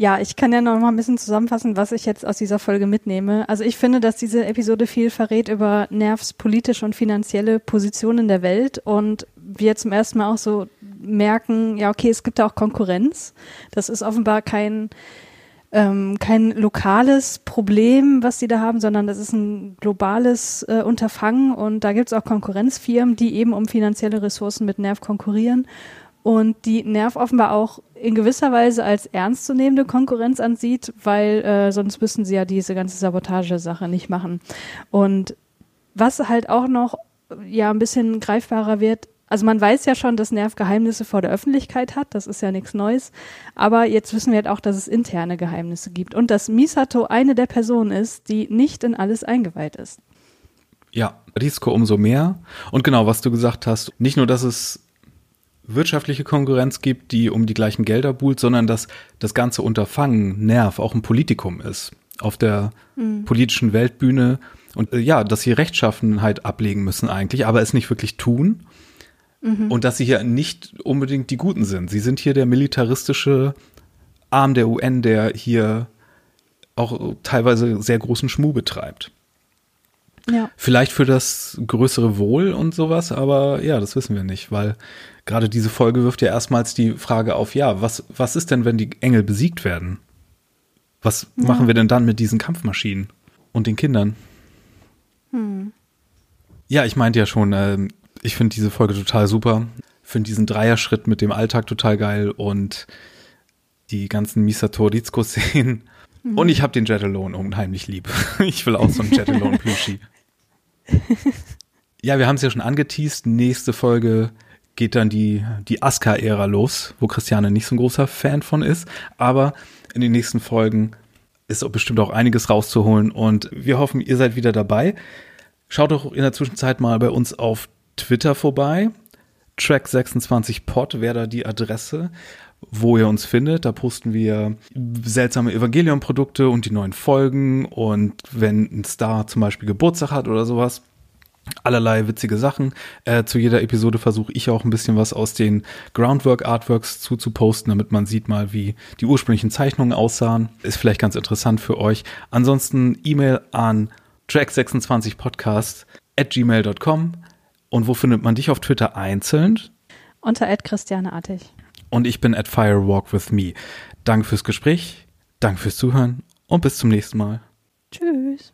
[SPEAKER 2] Ja, ich kann ja noch mal ein bisschen zusammenfassen, was ich jetzt aus dieser Folge mitnehme. Also ich finde, dass diese Episode viel verrät über Nervs politische und finanzielle Position in der Welt und wir zum ersten Mal auch so merken, ja, okay, es gibt da auch Konkurrenz. Das ist offenbar kein, ähm, kein lokales Problem, was die da haben, sondern das ist ein globales äh, Unterfangen und da gibt es auch Konkurrenzfirmen, die eben um finanzielle Ressourcen mit Nerv konkurrieren und die Nerv offenbar auch in gewisser Weise als ernstzunehmende Konkurrenz ansieht, weil äh, sonst müssten sie ja diese ganze Sabotage-Sache nicht machen. Und was halt auch noch ja ein bisschen greifbarer wird, also man weiß ja schon, dass Nerv Geheimnisse vor der Öffentlichkeit hat, das ist ja nichts Neues, aber jetzt wissen wir halt auch, dass es interne Geheimnisse gibt und dass Misato eine der Personen ist, die nicht in alles eingeweiht ist.
[SPEAKER 1] Ja, Risiko umso mehr. Und genau, was du gesagt hast, nicht nur, dass es wirtschaftliche Konkurrenz gibt, die um die gleichen Gelder buhlt, sondern dass das ganze Unterfangen, Nerv, auch ein Politikum ist. auf der mhm. politischen Weltbühne und äh, ja, dass sie Rechtschaffenheit ablegen müssen eigentlich, aber es nicht wirklich tun. Mhm. Und dass sie hier nicht unbedingt die Guten sind. Sie sind hier der militaristische Arm der UN, der hier auch teilweise sehr großen Schmuh betreibt. Ja. Vielleicht für das größere Wohl und sowas, aber ja, das wissen wir nicht, weil gerade diese Folge wirft ja erstmals die Frage auf, ja, was, was ist denn, wenn die Engel besiegt werden? Was ja. machen wir denn dann mit diesen Kampfmaschinen und den Kindern? Hm. Ja, ich meinte ja schon, äh, ich finde diese Folge total super. Finde diesen Dreierschritt mit dem Alltag total geil und die ganzen Misato-Rizko-Szenen. Mhm. Und ich habe den Jet Alone unheimlich lieb. [LAUGHS] ich will auch so einen Jet Alone Plushie. [LAUGHS] ja, wir haben es ja schon angeteased. Nächste Folge geht dann die, die Aska-Ära los, wo Christiane nicht so ein großer Fan von ist. Aber in den nächsten Folgen ist bestimmt auch einiges rauszuholen und wir hoffen, ihr seid wieder dabei. Schaut doch in der Zwischenzeit mal bei uns auf Twitter vorbei. Track26pod wäre da die Adresse, wo ihr uns findet. Da posten wir seltsame Evangelion-Produkte und die neuen Folgen und wenn ein Star zum Beispiel Geburtstag hat oder sowas, allerlei witzige Sachen. Äh, zu jeder Episode versuche ich auch ein bisschen was aus den Groundwork-Artworks zuzuposten, damit man sieht mal, wie die ursprünglichen Zeichnungen aussahen. Ist vielleicht ganz interessant für euch. Ansonsten E-Mail an track26podcast at gmail.com. Und wo findet man dich auf Twitter einzeln?
[SPEAKER 2] Unter Christiane Artig.
[SPEAKER 1] Und ich bin at Firewalk with me. Danke fürs Gespräch, danke fürs Zuhören und bis zum nächsten Mal.
[SPEAKER 2] Tschüss.